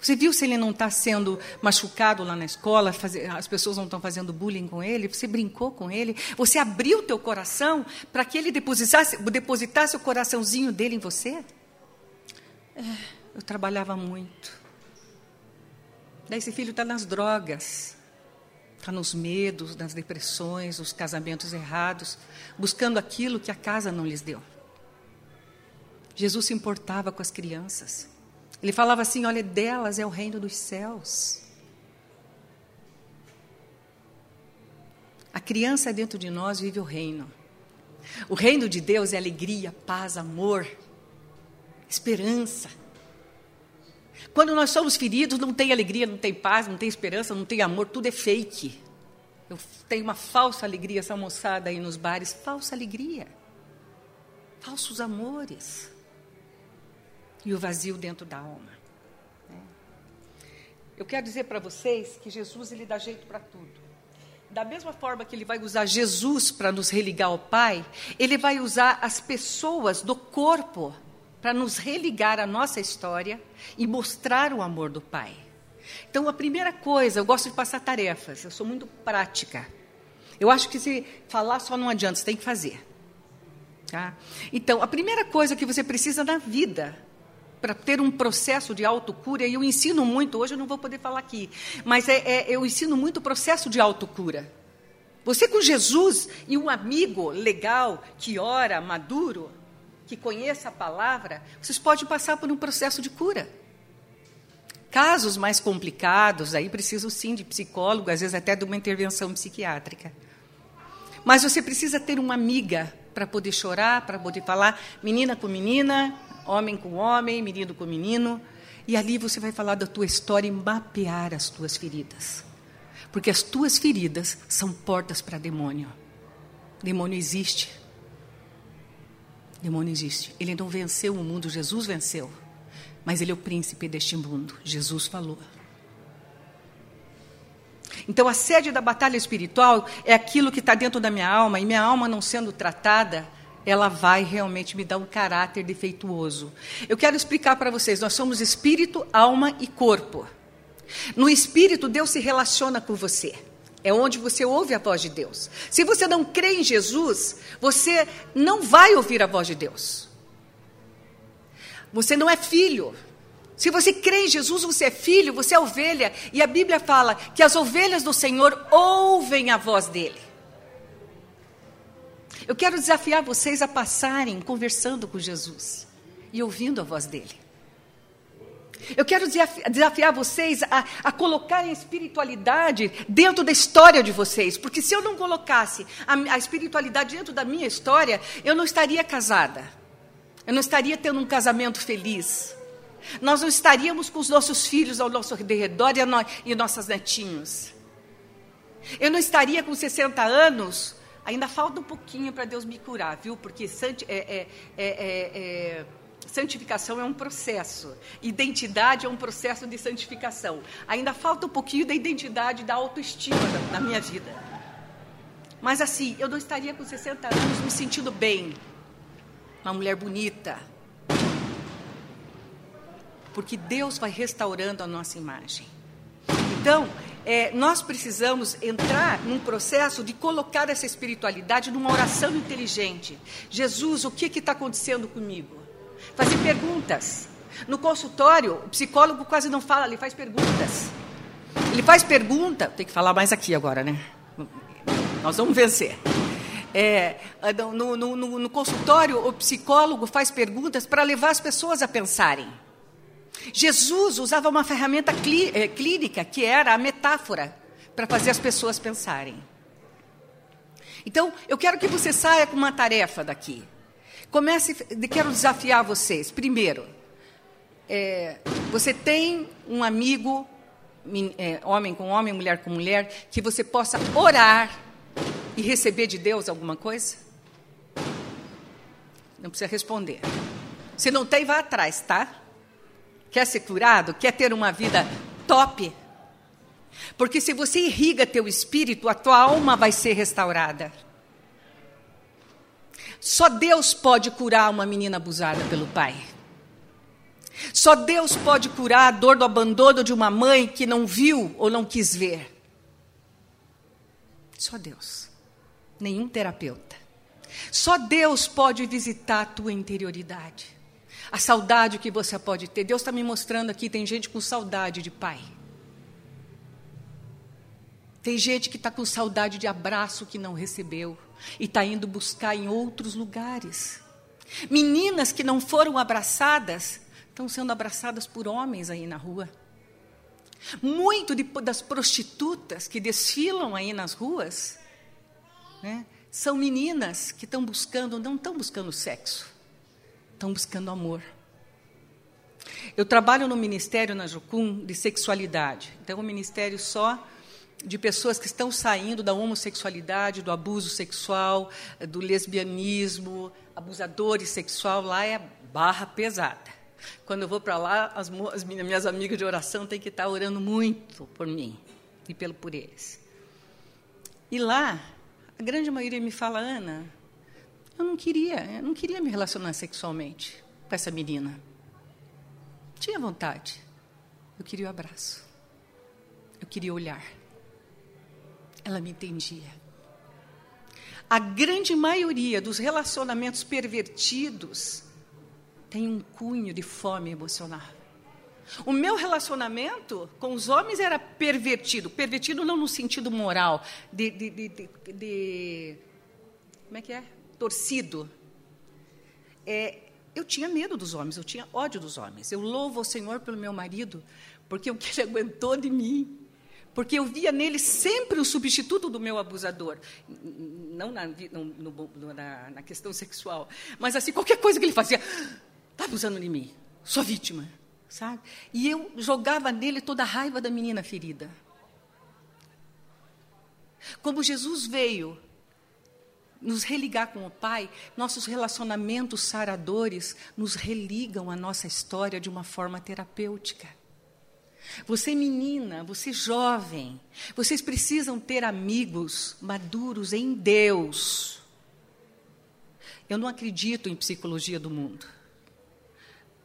Você viu se ele não está sendo machucado lá na escola, as pessoas não estão fazendo bullying com ele? Você brincou com ele? Você abriu o teu coração para que ele depositasse, depositasse o coraçãozinho dele em você? É, eu trabalhava muito. Daí esse filho está nas drogas, está nos medos, nas depressões, nos casamentos errados, buscando aquilo que a casa não lhes deu. Jesus se importava com as crianças. Ele falava assim: olha, delas é o reino dos céus. A criança dentro de nós vive o reino. O reino de Deus é alegria, paz, amor, esperança. Quando nós somos feridos, não tem alegria, não tem paz, não tem esperança, não tem amor, tudo é fake. Eu tenho uma falsa alegria, essa moçada aí nos bares, falsa alegria, falsos amores e o vazio dentro da alma. Né? Eu quero dizer para vocês que Jesus ele dá jeito para tudo. Da mesma forma que ele vai usar Jesus para nos religar ao Pai, ele vai usar as pessoas do corpo para nos religar à nossa história e mostrar o amor do Pai. Então, a primeira coisa, eu gosto de passar tarefas, eu sou muito prática. Eu acho que se falar só não adianta, você tem que fazer. Tá? Então, a primeira coisa que você precisa na vida para ter um processo de autocura, e eu ensino muito, hoje eu não vou poder falar aqui, mas é, é, eu ensino muito o processo de autocura. Você com Jesus e um amigo legal, que ora, maduro, que conheça a palavra, vocês podem passar por um processo de cura. Casos mais complicados, aí precisam sim de psicólogo, às vezes até de uma intervenção psiquiátrica. Mas você precisa ter uma amiga para poder chorar, para poder falar, menina com menina, homem com homem, menino com menino, e ali você vai falar da tua história e mapear as tuas feridas. Porque as tuas feridas são portas para demônio. Demônio existe. Demônio existe. Ele não venceu o mundo, Jesus venceu. Mas ele é o príncipe deste mundo. Jesus falou. Então, a sede da batalha espiritual é aquilo que está dentro da minha alma, e minha alma não sendo tratada, ela vai realmente me dar um caráter defeituoso. Eu quero explicar para vocês: nós somos espírito, alma e corpo. No espírito, Deus se relaciona com você. É onde você ouve a voz de Deus. Se você não crê em Jesus, você não vai ouvir a voz de Deus. Você não é filho. Se você crê em Jesus, você é filho, você é ovelha. E a Bíblia fala que as ovelhas do Senhor ouvem a voz dele. Eu quero desafiar vocês a passarem conversando com Jesus e ouvindo a voz dele. Eu quero desafiar vocês a, a colocarem a espiritualidade dentro da história de vocês, porque se eu não colocasse a, a espiritualidade dentro da minha história, eu não estaria casada, eu não estaria tendo um casamento feliz, nós não estaríamos com os nossos filhos ao nosso redor e, no, e nossos netinhos. Eu não estaria com 60 anos Ainda falta um pouquinho para Deus me curar, viu? Porque santi é, é, é, é, santificação é um processo, identidade é um processo de santificação. Ainda falta um pouquinho da identidade, da autoestima na minha vida. Mas assim, eu não estaria com 60 anos me sentindo bem, uma mulher bonita. Porque Deus vai restaurando a nossa imagem. Então, é, nós precisamos entrar num processo de colocar essa espiritualidade numa oração inteligente. Jesus, o que está acontecendo comigo? Fazer perguntas. No consultório, o psicólogo quase não fala, ele faz perguntas. Ele faz pergunta, tem que falar mais aqui agora, né? Nós vamos vencer. É, no, no, no, no consultório, o psicólogo faz perguntas para levar as pessoas a pensarem. Jesus usava uma ferramenta eh, clínica, que era a metáfora, para fazer as pessoas pensarem. Então, eu quero que você saia com uma tarefa daqui. Comece, quero desafiar vocês. Primeiro, é, você tem um amigo, é, homem com homem, mulher com mulher, que você possa orar e receber de Deus alguma coisa? Não precisa responder. Se não tem, vá atrás, tá? Quer ser curado? Quer ter uma vida top? Porque se você irriga teu espírito, a tua alma vai ser restaurada. Só Deus pode curar uma menina abusada pelo pai. Só Deus pode curar a dor do abandono de uma mãe que não viu ou não quis ver. Só Deus. Nenhum terapeuta. Só Deus pode visitar a tua interioridade. A saudade que você pode ter. Deus está me mostrando aqui, tem gente com saudade de pai. Tem gente que está com saudade de abraço que não recebeu e está indo buscar em outros lugares. Meninas que não foram abraçadas estão sendo abraçadas por homens aí na rua. Muito de, das prostitutas que desfilam aí nas ruas né, são meninas que estão buscando, não estão buscando sexo, estão buscando amor. Eu trabalho no Ministério na Jucum de sexualidade. Então, é um ministério só de pessoas que estão saindo da homossexualidade, do abuso sexual, do lesbianismo, abusadores sexual, lá é barra pesada. Quando eu vou para lá, as, as, minhas amigas de oração têm que estar orando muito por mim e pelo por eles. E lá, a grande maioria me fala, Ana, eu não queria, eu não queria me relacionar sexualmente com essa menina. Tinha vontade. Eu queria o abraço. Eu queria olhar. Ela me entendia. A grande maioria dos relacionamentos pervertidos tem um cunho de fome emocional. O meu relacionamento com os homens era pervertido. Pervertido não no sentido moral, de, de, de, de como é que é? Torcido. É, eu tinha medo dos homens, eu tinha ódio dos homens. Eu louvo o Senhor pelo meu marido, porque o que ele [laughs] aguentou de mim porque eu via nele sempre o substituto do meu abusador. Não na, no, na, na questão sexual, mas assim, qualquer coisa que ele fazia, está abusando de mim, sou vítima, sabe? E eu jogava nele toda a raiva da menina ferida. Como Jesus veio nos religar com o Pai, nossos relacionamentos saradores nos religam à nossa história de uma forma terapêutica. Você menina, você jovem, vocês precisam ter amigos maduros em Deus. Eu não acredito em psicologia do mundo.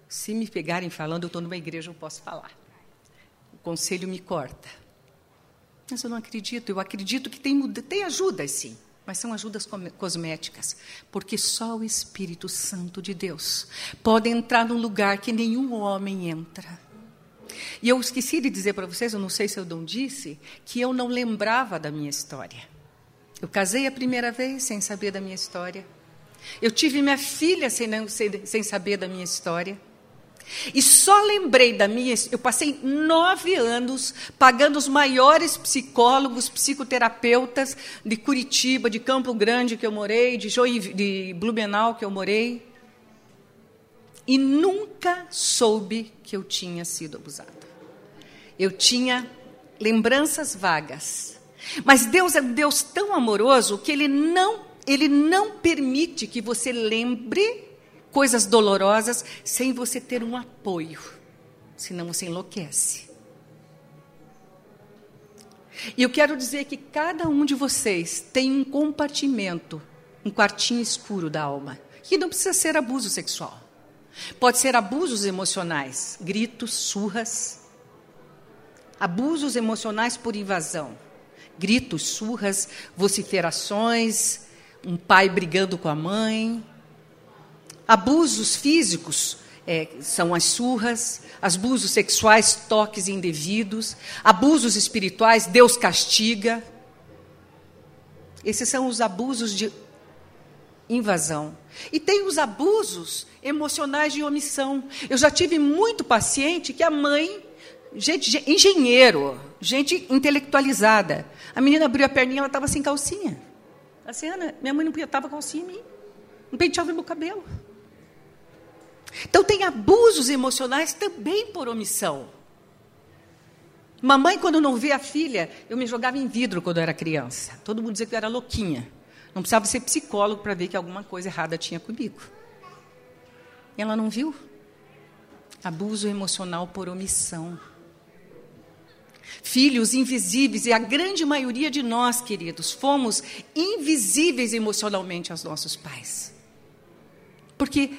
Se me pegarem falando, eu estou numa igreja, eu posso falar. O conselho me corta. Mas eu não acredito. Eu acredito que tem, tem ajudas, sim. Mas são ajudas cosméticas. Porque só o Espírito Santo de Deus pode entrar num lugar que nenhum homem entra. E eu esqueci de dizer para vocês, eu não sei se eu não disse, que eu não lembrava da minha história. Eu casei a primeira vez sem saber da minha história. Eu tive minha filha sem, sem, sem saber da minha história. E só lembrei da minha. Eu passei nove anos pagando os maiores psicólogos, psicoterapeutas de Curitiba, de Campo Grande que eu morei, de, Joinv de Blumenau que eu morei e nunca soube que eu tinha sido abusada. Eu tinha lembranças vagas. Mas Deus é um Deus tão amoroso que ele não ele não permite que você lembre coisas dolorosas sem você ter um apoio. Senão você enlouquece. E eu quero dizer que cada um de vocês tem um compartimento, um quartinho escuro da alma, que não precisa ser abuso sexual. Pode ser abusos emocionais, gritos, surras. Abusos emocionais por invasão. Gritos, surras, vociferações, um pai brigando com a mãe. Abusos físicos é, são as surras, abusos sexuais, toques indevidos, abusos espirituais, Deus castiga. Esses são os abusos de invasão. E tem os abusos emocionais de omissão. Eu já tive muito paciente que a mãe, gente, engenheiro, gente intelectualizada. A menina abriu a perninha, ela estava sem calcinha. Assim, Ana, minha mãe não estava calcinha em mim. Não penteava meu cabelo. Então tem abusos emocionais também por omissão. Mamãe, quando não vê a filha, eu me jogava em vidro quando eu era criança. Todo mundo dizia que eu era louquinha. Não precisava ser psicólogo para ver que alguma coisa errada tinha comigo. E ela não viu? Abuso emocional por omissão. Filhos invisíveis, e a grande maioria de nós, queridos, fomos invisíveis emocionalmente aos nossos pais. Porque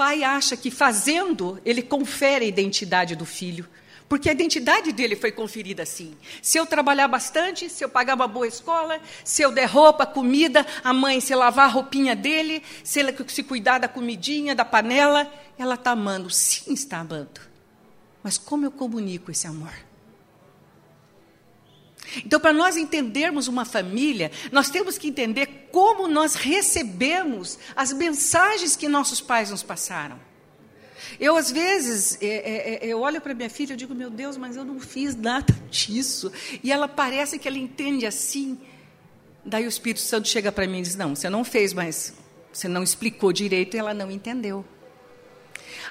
pai acha que fazendo, ele confere a identidade do filho. Porque a identidade dele foi conferida assim. Se eu trabalhar bastante, se eu pagar uma boa escola, se eu der roupa, comida, a mãe se lavar a roupinha dele, se ele se cuidar da comidinha, da panela, ela está amando. Sim, está amando. Mas como eu comunico esse amor? Então, para nós entendermos uma família, nós temos que entender como nós recebemos as mensagens que nossos pais nos passaram. Eu, às vezes, é, é, é eu olho para minha filha e digo, meu Deus, mas eu não fiz nada [laughs] disso. E ela parece que ela entende assim. Daí o Espírito Santo chega para mim e diz, não, você não fez, mas você não explicou direito e ela não entendeu.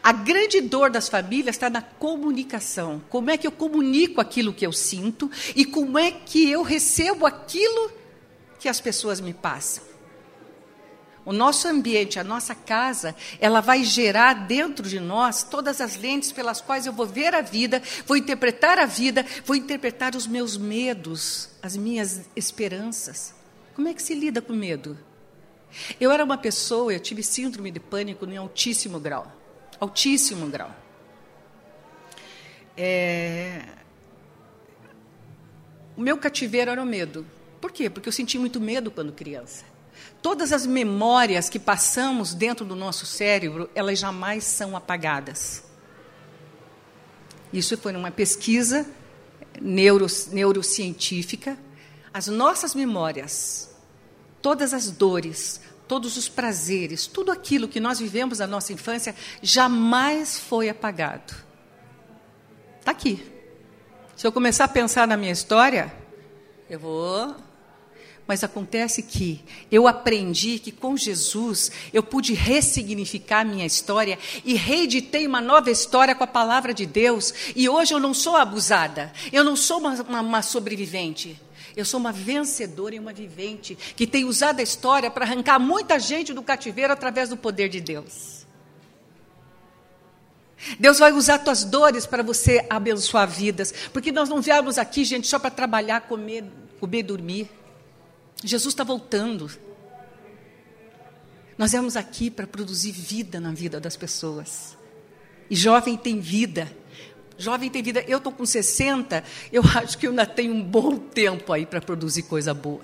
A grande dor das famílias está na comunicação. Como é que eu comunico aquilo que eu sinto e como é que eu recebo aquilo que as pessoas me passam. O nosso ambiente, a nossa casa, ela vai gerar dentro de nós todas as lentes pelas quais eu vou ver a vida, vou interpretar a vida, vou interpretar os meus medos, as minhas esperanças. Como é que se lida com medo? Eu era uma pessoa, eu tive síndrome de pânico em altíssimo grau altíssimo grau. É... O meu cativeiro era o medo. Por quê? Porque eu senti muito medo quando criança. Todas as memórias que passamos dentro do nosso cérebro, elas jamais são apagadas. Isso foi numa pesquisa neuro, neurocientífica. As nossas memórias, todas as dores, todos os prazeres, tudo aquilo que nós vivemos na nossa infância jamais foi apagado. Está aqui. Se eu começar a pensar na minha história, eu vou. Mas acontece que eu aprendi que com Jesus eu pude ressignificar minha história e reeditei uma nova história com a palavra de Deus. E hoje eu não sou abusada, eu não sou uma, uma, uma sobrevivente. Eu sou uma vencedora e uma vivente que tem usado a história para arrancar muita gente do cativeiro através do poder de Deus. Deus vai usar tuas dores para você abençoar vidas, porque nós não viemos aqui, gente, só para trabalhar, comer, comer, dormir. Jesus está voltando. Nós viemos aqui para produzir vida na vida das pessoas. E jovem tem vida. Jovem tem vida. Eu estou com 60, eu [laughs] acho que eu ainda tenho um bom tempo aí para produzir coisa boa.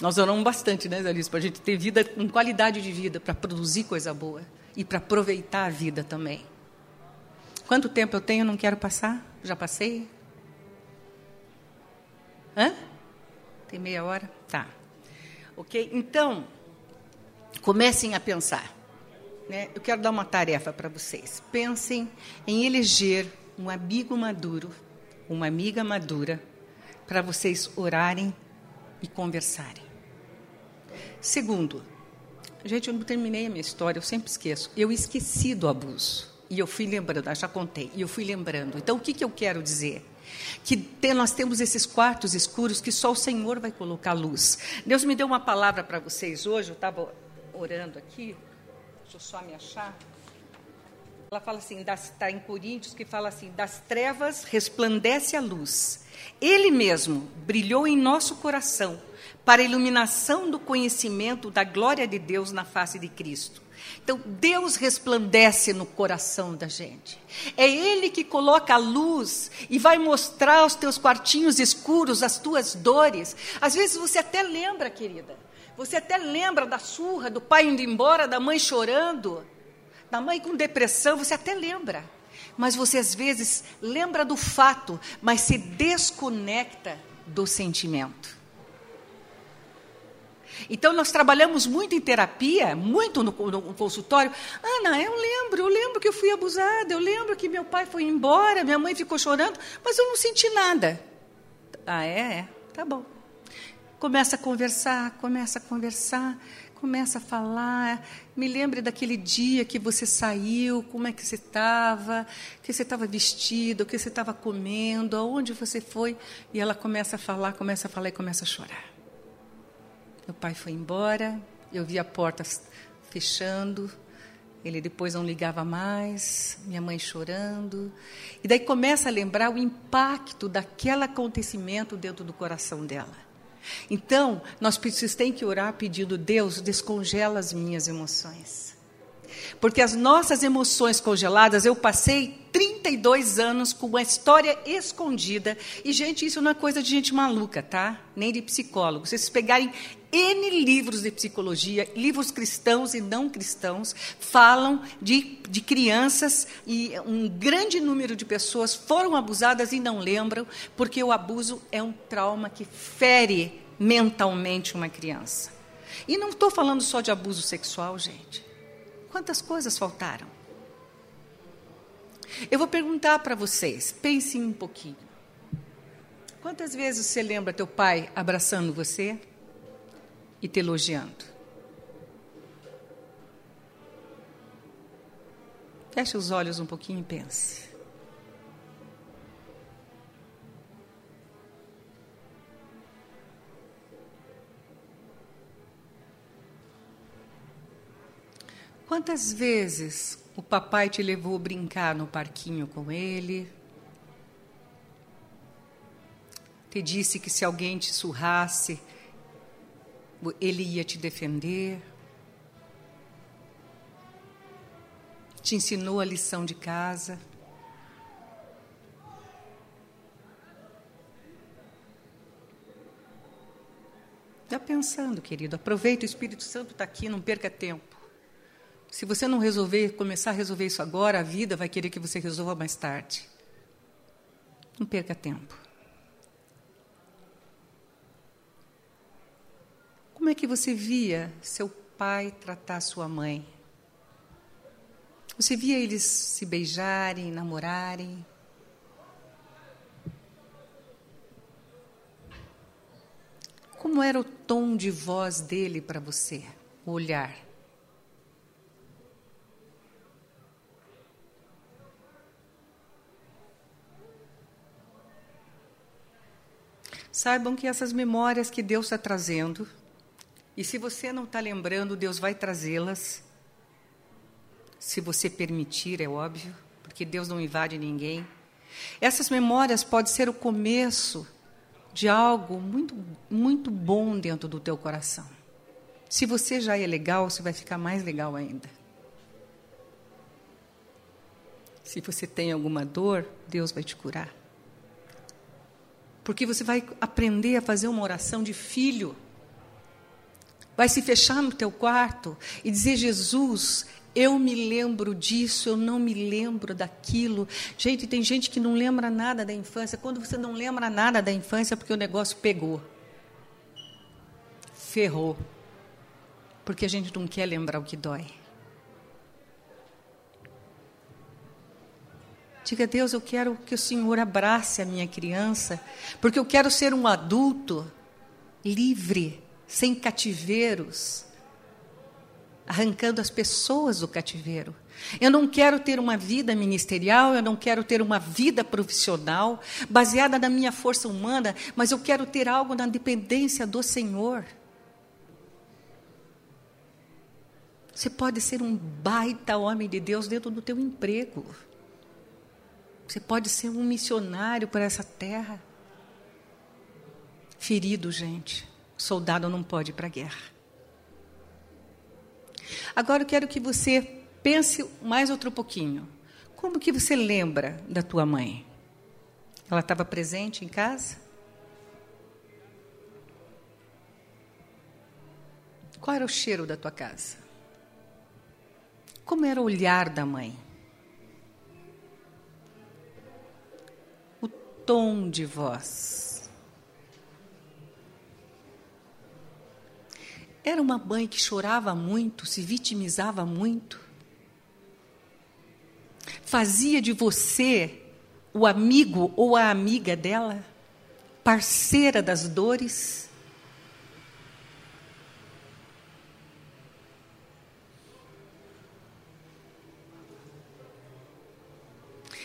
Nós oramos bastante, né, Zé para a gente ter vida com qualidade de vida, para produzir coisa boa e para aproveitar a vida também. Quanto tempo eu tenho? Não quero passar? Já passei? Hã? Tem meia hora? Tá. Ok? Então, comecem a pensar. Né? Eu quero dar uma tarefa para vocês. Pensem em eleger um amigo maduro, uma amiga madura, para vocês orarem e conversarem. Segundo, gente, eu não terminei a minha história, eu sempre esqueço. Eu esqueci do abuso. E eu fui lembrando, já contei, e eu fui lembrando. Então, o que, que eu quero dizer? Que nós temos esses quartos escuros que só o Senhor vai colocar luz. Deus me deu uma palavra para vocês hoje, eu estava orando aqui, Deixa eu só me achar. Ela fala assim, está em Coríntios, que fala assim: das trevas resplandece a luz. Ele mesmo brilhou em nosso coração para a iluminação do conhecimento da glória de Deus na face de Cristo. Então, Deus resplandece no coração da gente. É Ele que coloca a luz e vai mostrar os teus quartinhos escuros, as tuas dores. Às vezes você até lembra, querida, você até lembra da surra, do pai indo embora, da mãe chorando, da mãe com depressão, você até lembra. Mas você às vezes lembra do fato, mas se desconecta do sentimento. Então, nós trabalhamos muito em terapia, muito no, no, consultório. Ana, eu lembro, eu lembro que eu fui abusada, eu lembro que meu pai foi embora, minha mãe ficou chorando, mas eu não senti nada. Ah, é? é. Tá bom. Começa a conversar, começa a conversar, começa a falar. Me lembre daquele dia que você saiu, como é que você estava, o que você estava vestido, o que você estava comendo, aonde você foi. E ela começa a falar, começa a falar e começa a chorar. Meu pai foi embora, eu vi a porta fechando, ele depois não ligava mais, minha mãe chorando. E daí começa a lembrar o impacto daquele acontecimento dentro do coração dela. Então, nós precisamos que orar pedindo, Deus, descongela as minhas emoções. Porque as nossas emoções congeladas, eu passei 32 anos com uma história escondida. E, gente, isso não é coisa de gente maluca, tá? Nem de psicólogo. Se vocês pegarem N livros de psicologia, livros cristãos e não cristãos, falam de, de crianças e um grande número de pessoas foram abusadas e não lembram, porque o abuso é um trauma que fere mentalmente uma criança. E não estou falando só de abuso sexual, gente. Quantas coisas faltaram? Eu vou perguntar para vocês, pensem um pouquinho. Quantas vezes você lembra teu pai abraçando você e te elogiando? Feche os olhos um pouquinho e pense. Quantas vezes o papai te levou brincar no parquinho com ele? Te disse que se alguém te surrasse, ele ia te defender? Te ensinou a lição de casa? Já pensando, querido, aproveita, o Espírito Santo está aqui, não perca tempo. Se você não resolver, começar a resolver isso agora, a vida vai querer que você resolva mais tarde. Não perca tempo. Como é que você via seu pai tratar sua mãe? Você via eles se beijarem, namorarem? Como era o tom de voz dele para você, o olhar? Saibam que essas memórias que Deus está trazendo, e se você não está lembrando, Deus vai trazê-las, se você permitir, é óbvio, porque Deus não invade ninguém. Essas memórias podem ser o começo de algo muito, muito bom dentro do teu coração. Se você já é legal, você vai ficar mais legal ainda. Se você tem alguma dor, Deus vai te curar. Porque você vai aprender a fazer uma oração de filho. Vai se fechar no teu quarto e dizer: Jesus, eu me lembro disso, eu não me lembro daquilo. Gente, tem gente que não lembra nada da infância. Quando você não lembra nada da infância, é porque o negócio pegou. Ferrou. Porque a gente não quer lembrar o que dói. Diga, Deus, eu quero que o Senhor abrace a minha criança, porque eu quero ser um adulto livre, sem cativeiros, arrancando as pessoas do cativeiro. Eu não quero ter uma vida ministerial, eu não quero ter uma vida profissional baseada na minha força humana, mas eu quero ter algo na dependência do Senhor. Você pode ser um baita homem de Deus dentro do teu emprego. Você pode ser um missionário para essa terra. Ferido, gente. Soldado não pode ir para a guerra. Agora eu quero que você pense mais outro pouquinho. Como que você lembra da tua mãe? Ela estava presente em casa? Qual era o cheiro da tua casa? Como era o olhar da mãe? tom de voz. Era uma mãe que chorava muito, se vitimizava muito. Fazia de você o amigo ou a amiga dela, parceira das dores.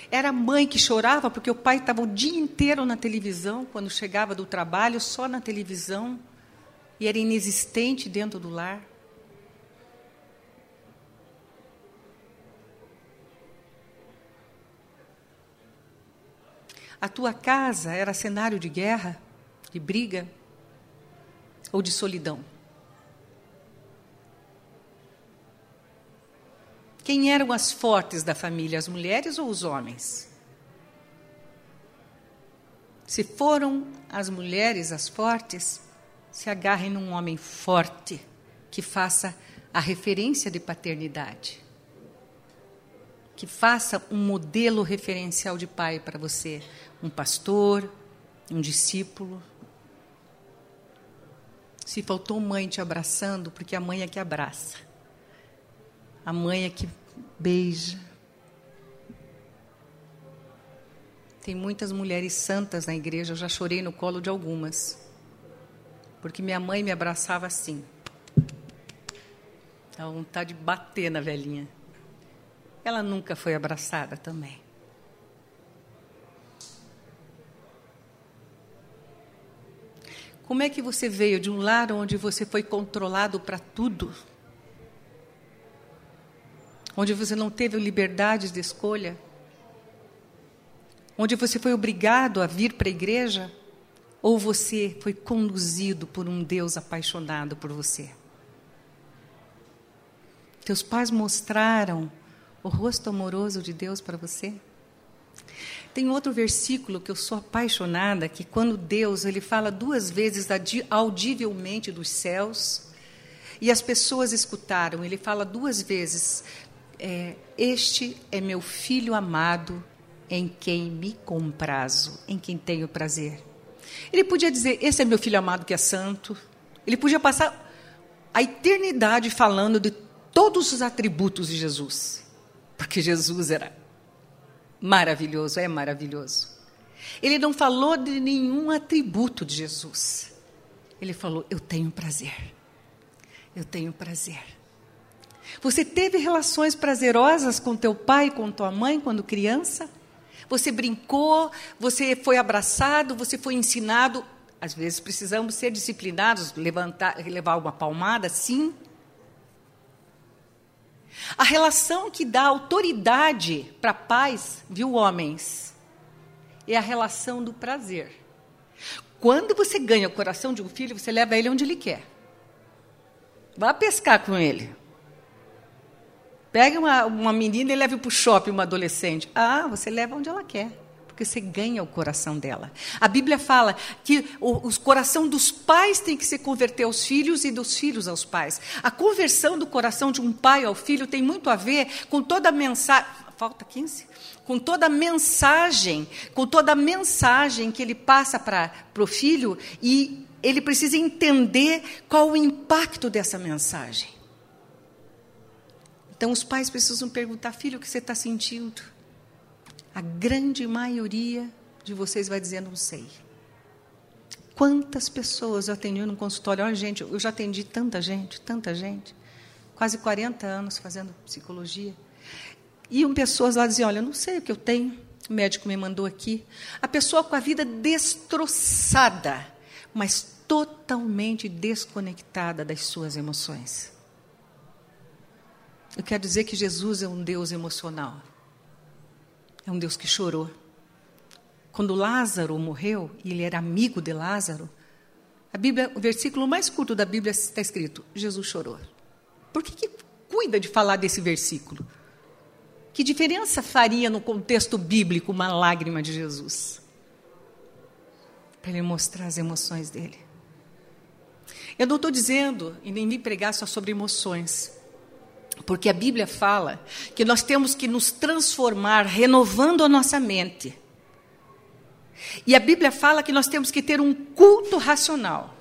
Era a mãe que chorava porque o pai estava o dia inteiro na televisão, quando chegava do trabalho, só na televisão, e era inexistente dentro do lar. A tua casa era cenário de guerra, de briga ou de solidão? Quem eram as fortes da família, as mulheres ou os homens? Se foram as mulheres as fortes, se agarrem num homem forte que faça a referência de paternidade. Que faça um modelo referencial de pai para você, um pastor, um discípulo. Se faltou mãe te abraçando, porque a mãe é que abraça. A mãe é que beija. Tem muitas mulheres santas na igreja, eu já chorei no colo de algumas. Porque minha mãe me abraçava assim. Dá vontade de bater na velhinha. Ela nunca foi abraçada também. Como é que você veio de um lar onde você foi controlado para tudo? Onde você não teve liberdade de escolha? Onde você foi obrigado a vir para a igreja? Ou você foi conduzido por um Deus apaixonado por você? Teus pais mostraram o rosto amoroso de Deus para você? Tem outro versículo que eu sou apaixonada, que quando Deus ele fala duas vezes audivelmente dos céus, e as pessoas escutaram, ele fala duas vezes: é, Este é meu filho amado, em quem me comprazo, em quem tenho prazer. Ele podia dizer: Esse é meu filho amado que é santo. Ele podia passar a eternidade falando de todos os atributos de Jesus, porque Jesus era maravilhoso, é maravilhoso. Ele não falou de nenhum atributo de Jesus. Ele falou: Eu tenho prazer. Eu tenho prazer. Você teve relações prazerosas com teu pai, com tua mãe quando criança? Você brincou, você foi abraçado, você foi ensinado. Às vezes precisamos ser disciplinados, levantar, levar uma palmada, sim. A relação que dá autoridade para pais, viu, homens, é a relação do prazer. Quando você ganha o coração de um filho, você leva ele onde ele quer. Vá pescar com ele. Pega uma, uma menina e leve para o shopping uma adolescente. Ah, você leva onde ela quer porque você ganha o coração dela. A Bíblia fala que o, o, coração dos pais tem que se converter aos filhos e dos filhos aos pais. A conversão do coração de um pai ao filho tem muito a ver com toda a mensagem. Falta 15? Com toda a mensagem, com toda a mensagem que ele passa para o filho e ele precisa entender qual o impacto dessa mensagem. Então, os pais precisam perguntar, filho, o que você está sentindo? A grande maioria de vocês vai dizer, não sei. Quantas pessoas eu atendi no consultório? Olha, gente, eu já atendi tanta gente, tanta gente. Quase 40 anos fazendo psicologia. Iam pessoas lá diziam, olha, eu não sei o que eu tenho. O médico me mandou aqui. A pessoa com a vida destroçada, mas totalmente desconectada das suas emoções. Eu quero dizer que Jesus é um Deus emocional. É um Deus que chorou. Quando Lázaro morreu, e ele era amigo de Lázaro, a Bíblia, o versículo mais curto da Bíblia está escrito: Jesus chorou. Por que, que cuida de falar desse versículo? Que diferença faria no contexto bíblico uma lágrima de Jesus? Para ele mostrar as emoções dele. Eu não estou dizendo e nem vim pregar só sobre emoções. Porque a Bíblia fala que nós temos que nos transformar renovando a nossa mente. E a Bíblia fala que nós temos que ter um culto racional.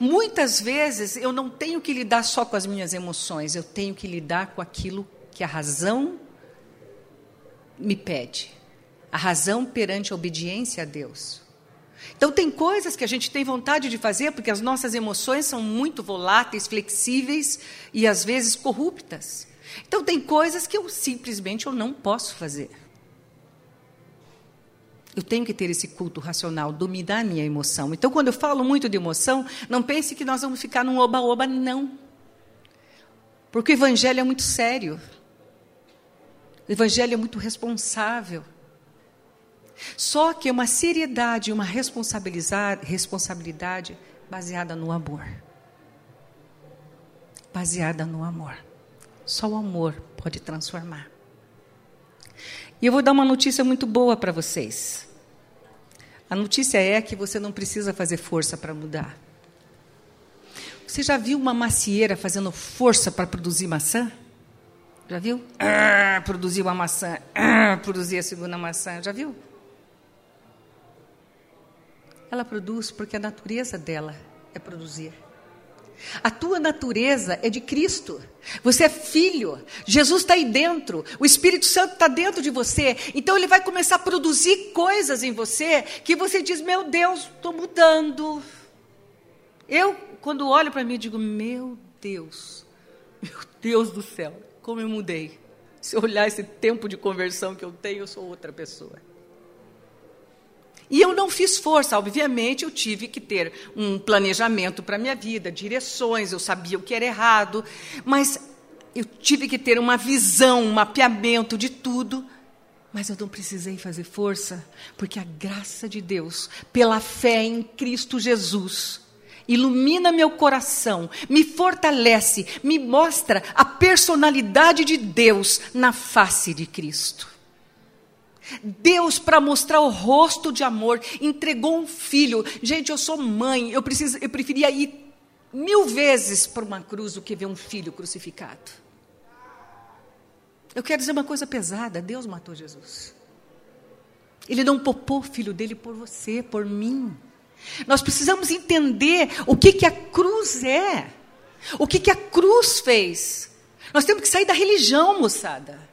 Muitas vezes eu não tenho que lidar só com as minhas emoções, eu tenho que lidar com aquilo que a razão me pede. A razão perante a obediência a Deus. Então, tem coisas que a gente tem vontade de fazer porque as nossas emoções são muito voláteis, flexíveis e às vezes corruptas. Então, tem coisas que eu simplesmente eu não posso fazer. Eu tenho que ter esse culto racional, dominar a minha emoção. Então, quando eu falo muito de emoção, não pense que nós vamos ficar num oba-oba, não. Porque o evangelho é muito sério. O evangelho é muito responsável. Só que é uma seriedade, uma responsabilidade baseada no amor. Baseada no amor. Só o amor pode transformar. E eu vou dar uma notícia muito boa para vocês. A notícia é que você não precisa fazer força para mudar. Você já viu uma macieira fazendo força para produzir maçã? Já viu? Ah, uma maçã, ah, a segunda maçã. Já viu? Ela produz porque a natureza dela é produzir. A tua natureza é de Cristo. Você é filho. Jesus está aí dentro. O Espírito Santo está dentro de você. Então ele vai começar a produzir coisas em você que você diz: Meu Deus, estou mudando. Eu, quando olho para mim, digo: Meu Deus, meu Deus do céu, como eu mudei. Se eu olhar esse tempo de conversão que eu tenho, eu sou outra pessoa. E eu não fiz força, obviamente, eu tive que ter um planejamento para a minha vida, direções, eu sabia o que era errado, mas eu tive que ter uma visão, um mapeamento de tudo. Mas eu não precisei fazer força, porque a graça de Deus, pela fé em Cristo Jesus, ilumina meu coração, me fortalece, me mostra a personalidade de Deus na face de Cristo. Deus, para mostrar o rosto de amor, entregou um filho. Gente, eu sou mãe, eu, preciso, eu preferia ir mil vezes para uma cruz do que ver um filho crucificado. Eu quero dizer uma coisa pesada: Deus matou Jesus. Ele não popou o filho dele por você, por mim. Nós precisamos entender o que, que a cruz é, o que, que a cruz fez. Nós temos que sair da religião, moçada.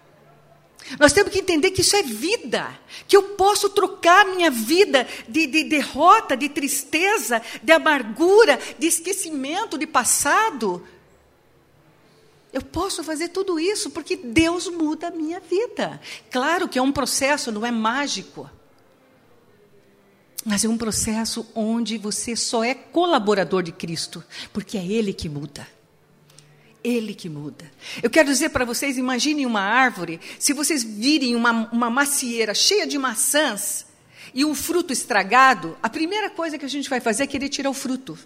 Nós temos que entender que isso é vida, que eu posso trocar minha vida de, de, derrota, de tristeza, de amargura, de esquecimento de passado. Eu posso fazer tudo isso porque Deus muda a minha vida. Claro que é um processo, não é mágico. Mas é um processo onde você só é colaborador de Cristo, porque é Ele que muda. Ele que muda. Eu quero dizer para vocês: imaginem uma árvore, se vocês virem uma, uma macieira cheia de maçãs e um fruto estragado, a primeira coisa que a gente vai fazer é querer tirar o fruto.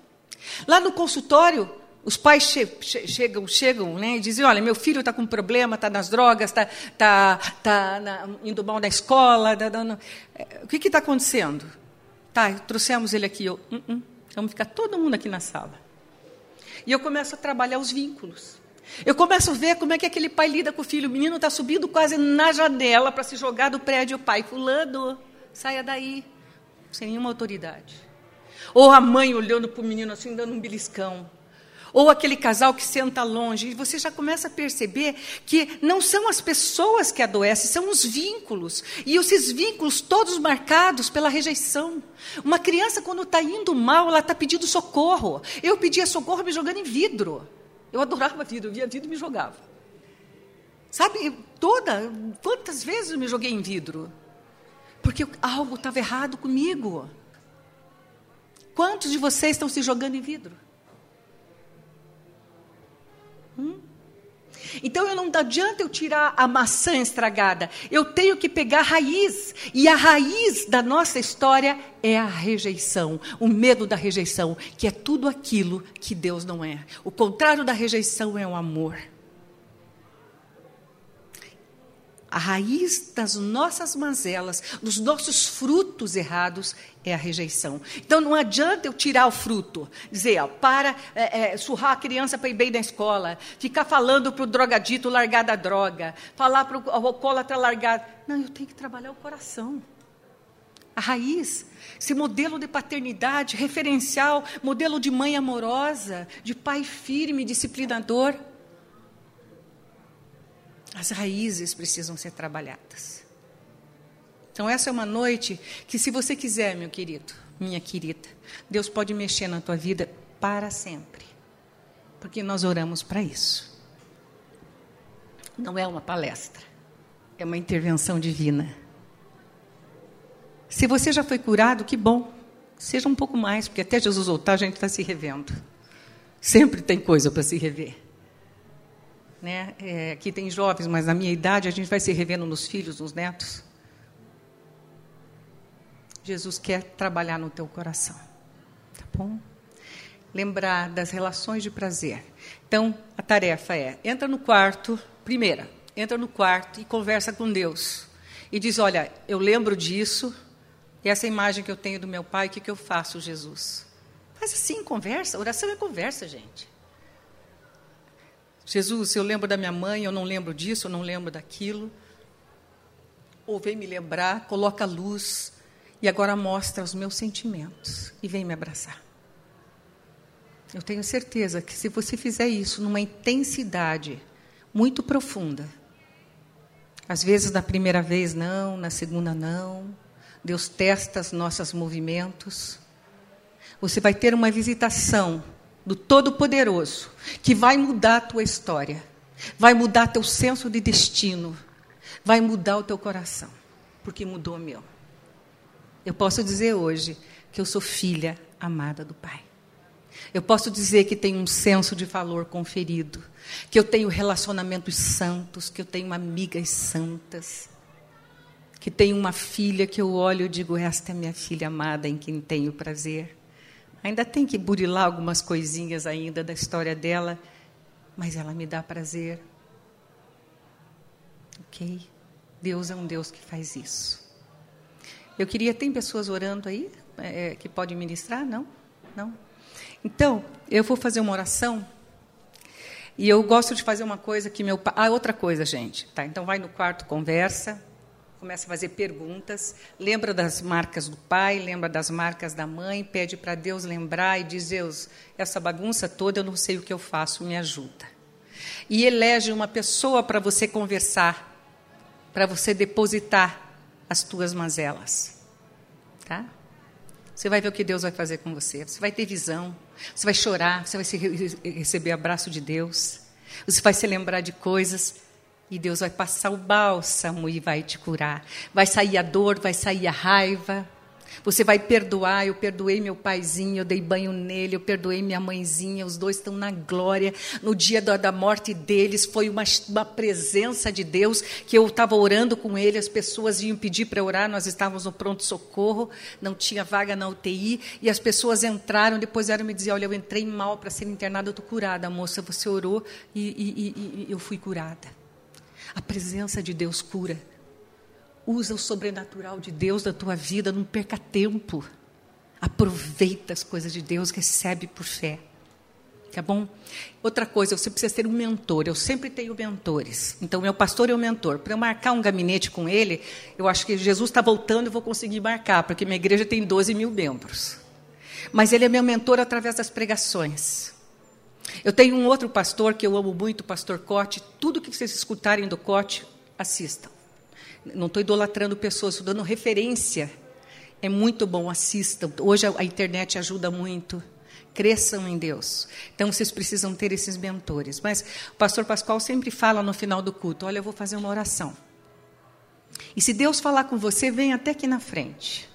Lá no consultório, os pais che che chegam, chegam né, e dizem: Olha, meu filho está com problema, está nas drogas, está tá, tá indo mal na escola. Tá, tá, o que está acontecendo? Tá, trouxemos ele aqui. Eu, uh -uh, vamos ficar todo mundo aqui na sala. E eu começo a trabalhar os vínculos. Eu começo a ver como é que aquele pai lida com o filho. O menino está subindo quase na janela para se jogar do prédio. O pai, fulano, saia daí. Sem nenhuma autoridade. Ou a mãe olhando para o menino assim, dando um beliscão. Ou aquele casal que senta longe, e você já começa a perceber que não são as pessoas que adoecem, são os vínculos. E esses vínculos todos marcados pela rejeição. Uma criança, quando está indo mal, ela está pedindo socorro. Eu pedia socorro me jogando em vidro. Eu adorava vidro, eu via vidro e me jogava. Sabe, toda, quantas vezes eu me joguei em vidro? Porque algo estava errado comigo. Quantos de vocês estão se jogando em vidro? Hum? Então eu não adianta eu tirar a maçã estragada, eu tenho que pegar a raiz. E a raiz da nossa história é a rejeição, o medo da rejeição, que é tudo aquilo que Deus não é. O contrário da rejeição é o amor. A raiz das nossas mazelas, dos nossos frutos errados, é a rejeição. Então não adianta eu tirar o fruto, dizer, ó, para é, é, surrar a criança para ir bem na escola, ficar falando para o drogadito largar da droga, falar para o alcoólatra largar. Não, eu tenho que trabalhar o coração. A raiz, esse modelo de paternidade referencial, modelo de mãe amorosa, de pai firme, disciplinador. As raízes precisam ser trabalhadas. Então, essa é uma noite que, se você quiser, meu querido, minha querida, Deus pode mexer na tua vida para sempre. Porque nós oramos para isso. Não é uma palestra, é uma intervenção divina. Se você já foi curado, que bom. Seja um pouco mais, porque até Jesus voltar a gente está se revendo. Sempre tem coisa para se rever. Né? É, aqui tem jovens, mas na minha idade a gente vai se revendo nos filhos, nos netos. Jesus quer trabalhar no teu coração, tá bom? Lembrar das relações de prazer. Então, a tarefa é: entra no quarto, primeira, entra no quarto e conversa com Deus. E diz: Olha, eu lembro disso, e essa imagem que eu tenho do meu pai, o que, que eu faço, Jesus? Faz assim, conversa. Oração é conversa, gente. Jesus, eu lembro da minha mãe, eu não lembro disso, eu não lembro daquilo. Ou vem me lembrar, coloca a luz e agora mostra os meus sentimentos e vem me abraçar. Eu tenho certeza que se você fizer isso numa intensidade muito profunda, às vezes na primeira vez não, na segunda não, Deus testa os nossos movimentos. Você vai ter uma visitação do Todo-Poderoso que vai mudar a tua história, vai mudar teu senso de destino, vai mudar o teu coração, porque mudou o meu. Eu posso dizer hoje que eu sou filha amada do Pai. Eu posso dizer que tenho um senso de valor conferido, que eu tenho relacionamentos santos, que eu tenho amigas santas, que tenho uma filha que eu olho e digo: Esta é minha filha amada em quem tenho prazer. Ainda tem que burilar algumas coisinhas ainda da história dela, mas ela me dá prazer. Ok? Deus é um Deus que faz isso. Eu queria, tem pessoas orando aí é, que podem ministrar? Não? Não? Então, eu vou fazer uma oração. E eu gosto de fazer uma coisa que meu pai. Ah, outra coisa, gente. Tá, então vai no quarto, conversa, começa a fazer perguntas, lembra das marcas do pai, lembra das marcas da mãe, pede para Deus lembrar e diz: Deus, essa bagunça toda eu não sei o que eu faço, me ajuda. E elege uma pessoa para você conversar, para você depositar as tuas mazelas. Tá? Você vai ver o que Deus vai fazer com você. Você vai ter visão. Você vai chorar. Você vai receber abraço de Deus. Você vai se lembrar de coisas. E Deus vai passar o bálsamo e vai te curar. Vai sair a dor, vai sair a raiva, você vai perdoar. Eu perdoei meu paizinho, eu dei banho nele, eu perdoei minha mãezinha. Os dois estão na glória. No dia da, morte deles, foi uma, uma presença de Deus que eu estava orando com ele. As pessoas vinham pedir para orar. Nós estávamos no pronto-socorro, não tinha vaga na UTI. E as pessoas entraram. Depois eram me dizer: Olha, eu entrei mal para ser internada, eu estou curada. Moça, você orou e, e, e, e eu fui curada. A presença de Deus cura. Usa o sobrenatural de Deus da tua vida, não perca tempo. Aproveita as coisas de Deus, recebe por fé. Tá bom? Outra coisa, você precisa ter um mentor. Eu sempre tenho mentores. Então, meu pastor é o mentor. Para eu marcar um gabinete com ele, eu acho que Jesus está voltando e vou conseguir marcar, porque minha igreja tem 12 mil membros. Mas ele é meu mentor através das pregações. Eu tenho um outro pastor que eu amo muito, o pastor Cote. Tudo que vocês escutarem do Cote, assistam. Não estou idolatrando pessoas, estou dando referência. É muito bom, assistam. Hoje a, internet ajuda muito. Cresçam em Deus. Então vocês precisam ter esses mentores. Mas o pastor Pascoal sempre fala no final do culto: Olha, eu vou fazer uma oração. E se Deus falar com você, vem até aqui na frente.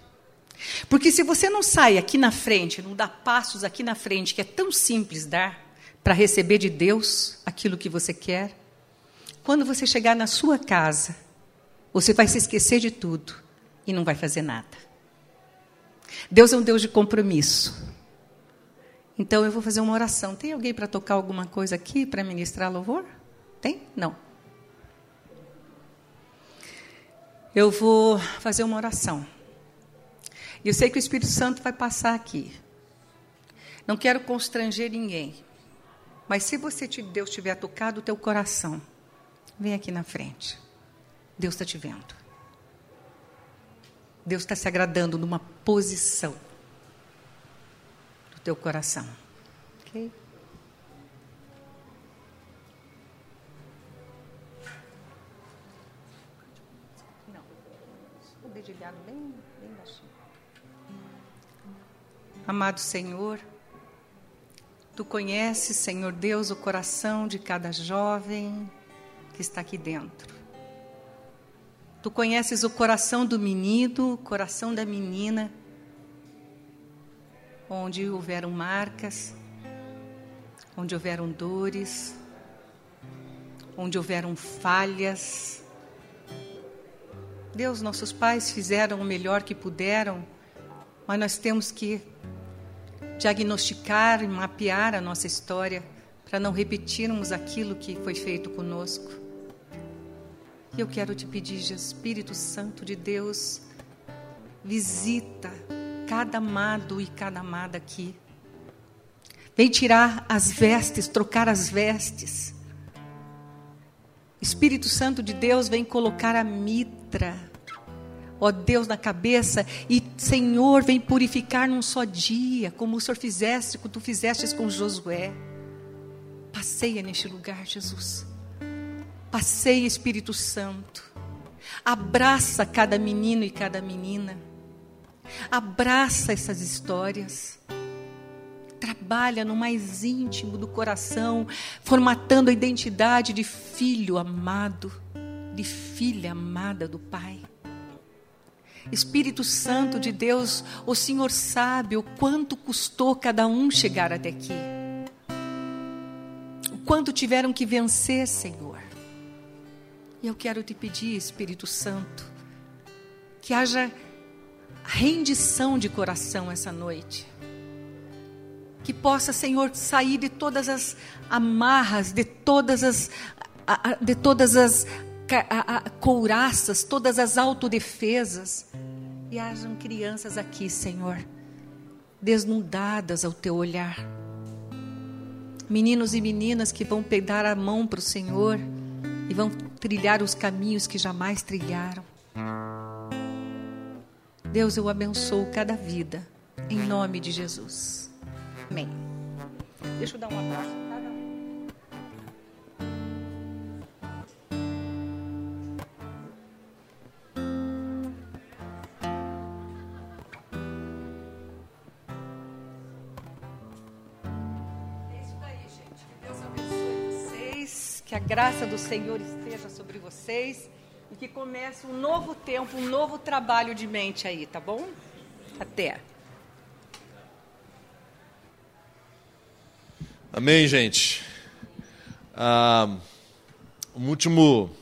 Porque se você não sai aqui na frente, não dá passos aqui na frente, que é tão simples dar, para receber de Deus aquilo que você quer, quando você chegar na sua casa, você vai se esquecer de tudo e não vai fazer nada. Deus é um Deus de compromisso. Então eu vou fazer uma oração. Tem alguém para tocar alguma coisa aqui para ministrar louvor? Tem? Não. Eu vou fazer uma oração. E eu sei que o Espírito Santo vai passar aqui. Não quero constranger ninguém. Mas se você Deus tiver tocado o teu coração, vem aqui na frente. Deus está te vendo. Deus está se agradando numa posição do teu coração. Ok? Não. O dedilhado bem, bem baixinho. Amado Senhor, Tu conheces, Senhor Deus, o coração de cada jovem que está aqui dentro. Tu conheces o coração do menino, o coração da menina, onde houveram marcas, onde houveram dores, onde houveram falhas. Deus, nossos pais fizeram o melhor que puderam, mas nós temos que diagnosticar e mapear a nossa história para não repetirmos aquilo que foi feito conosco. E eu quero te pedir, Espírito Santo de Deus, visita cada amado e cada amada aqui. Vem tirar as vestes, trocar as vestes. Espírito Santo de Deus vem colocar a mitra, ó Deus, na cabeça, e Senhor, vem purificar num só dia, como o Senhor fizeste, como tu fizestes com Josué. Passeia neste lugar, Jesus. Passeia, Espírito Santo. Abraça cada menino e cada menina. Abraça essas histórias. Trabalha no mais íntimo do coração, formatando a identidade de filho amado, de filha amada do Pai. Espírito Santo de Deus, o Senhor sabe o quanto custou cada um chegar até aqui. O quanto tiveram que vencer, Senhor. E eu quero te pedir, Espírito Santo, que haja rendição de coração essa noite. Que possa, Senhor, sair de todas as amarras, de todas as, de todas as couraças, todas as autodefesas. E hajam crianças aqui, Senhor, desnudadas ao teu olhar. Meninos e meninas que vão pegar a mão para o Senhor e vão trilhar os caminhos que jamais trilharam. Deus, eu abençoo cada vida, em nome de Jesus. Amém. Deixa eu dar um abraço graça do Senhor esteja sobre vocês e que comece um novo tempo, um novo trabalho de mente aí, tá bom? Até. Amém, gente. Ah, um último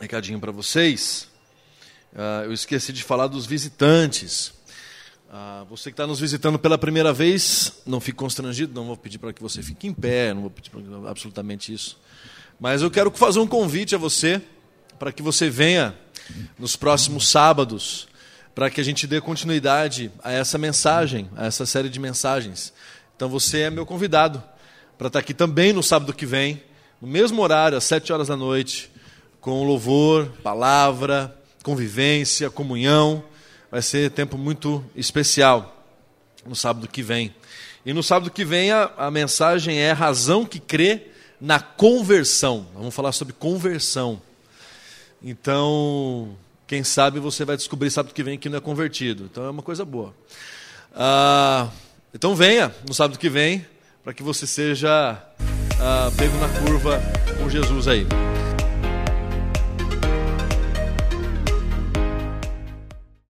recadinho para vocês. Ah, eu esqueci de falar dos visitantes. Ah, você que está nos visitando pela primeira vez, não fique constrangido, não vou pedir para que você fique em pé, não vou pedir absolutamente isso. Mas eu quero fazer um convite a você para que você venha nos próximos sábados, para que a gente dê continuidade a essa mensagem, a essa série de mensagens. Então você é meu convidado para estar aqui também no sábado que vem, no mesmo horário, às sete horas da noite, com louvor, palavra, convivência, comunhão. Vai ser tempo muito especial no sábado que vem. E no sábado que vem a, a mensagem é razão que crê na conversão. Vamos falar sobre conversão. Então, quem sabe você vai descobrir sábado que vem que não é convertido. Então é uma coisa boa. Ah, então venha no sábado que vem para que você seja ah, pego na curva com Jesus aí.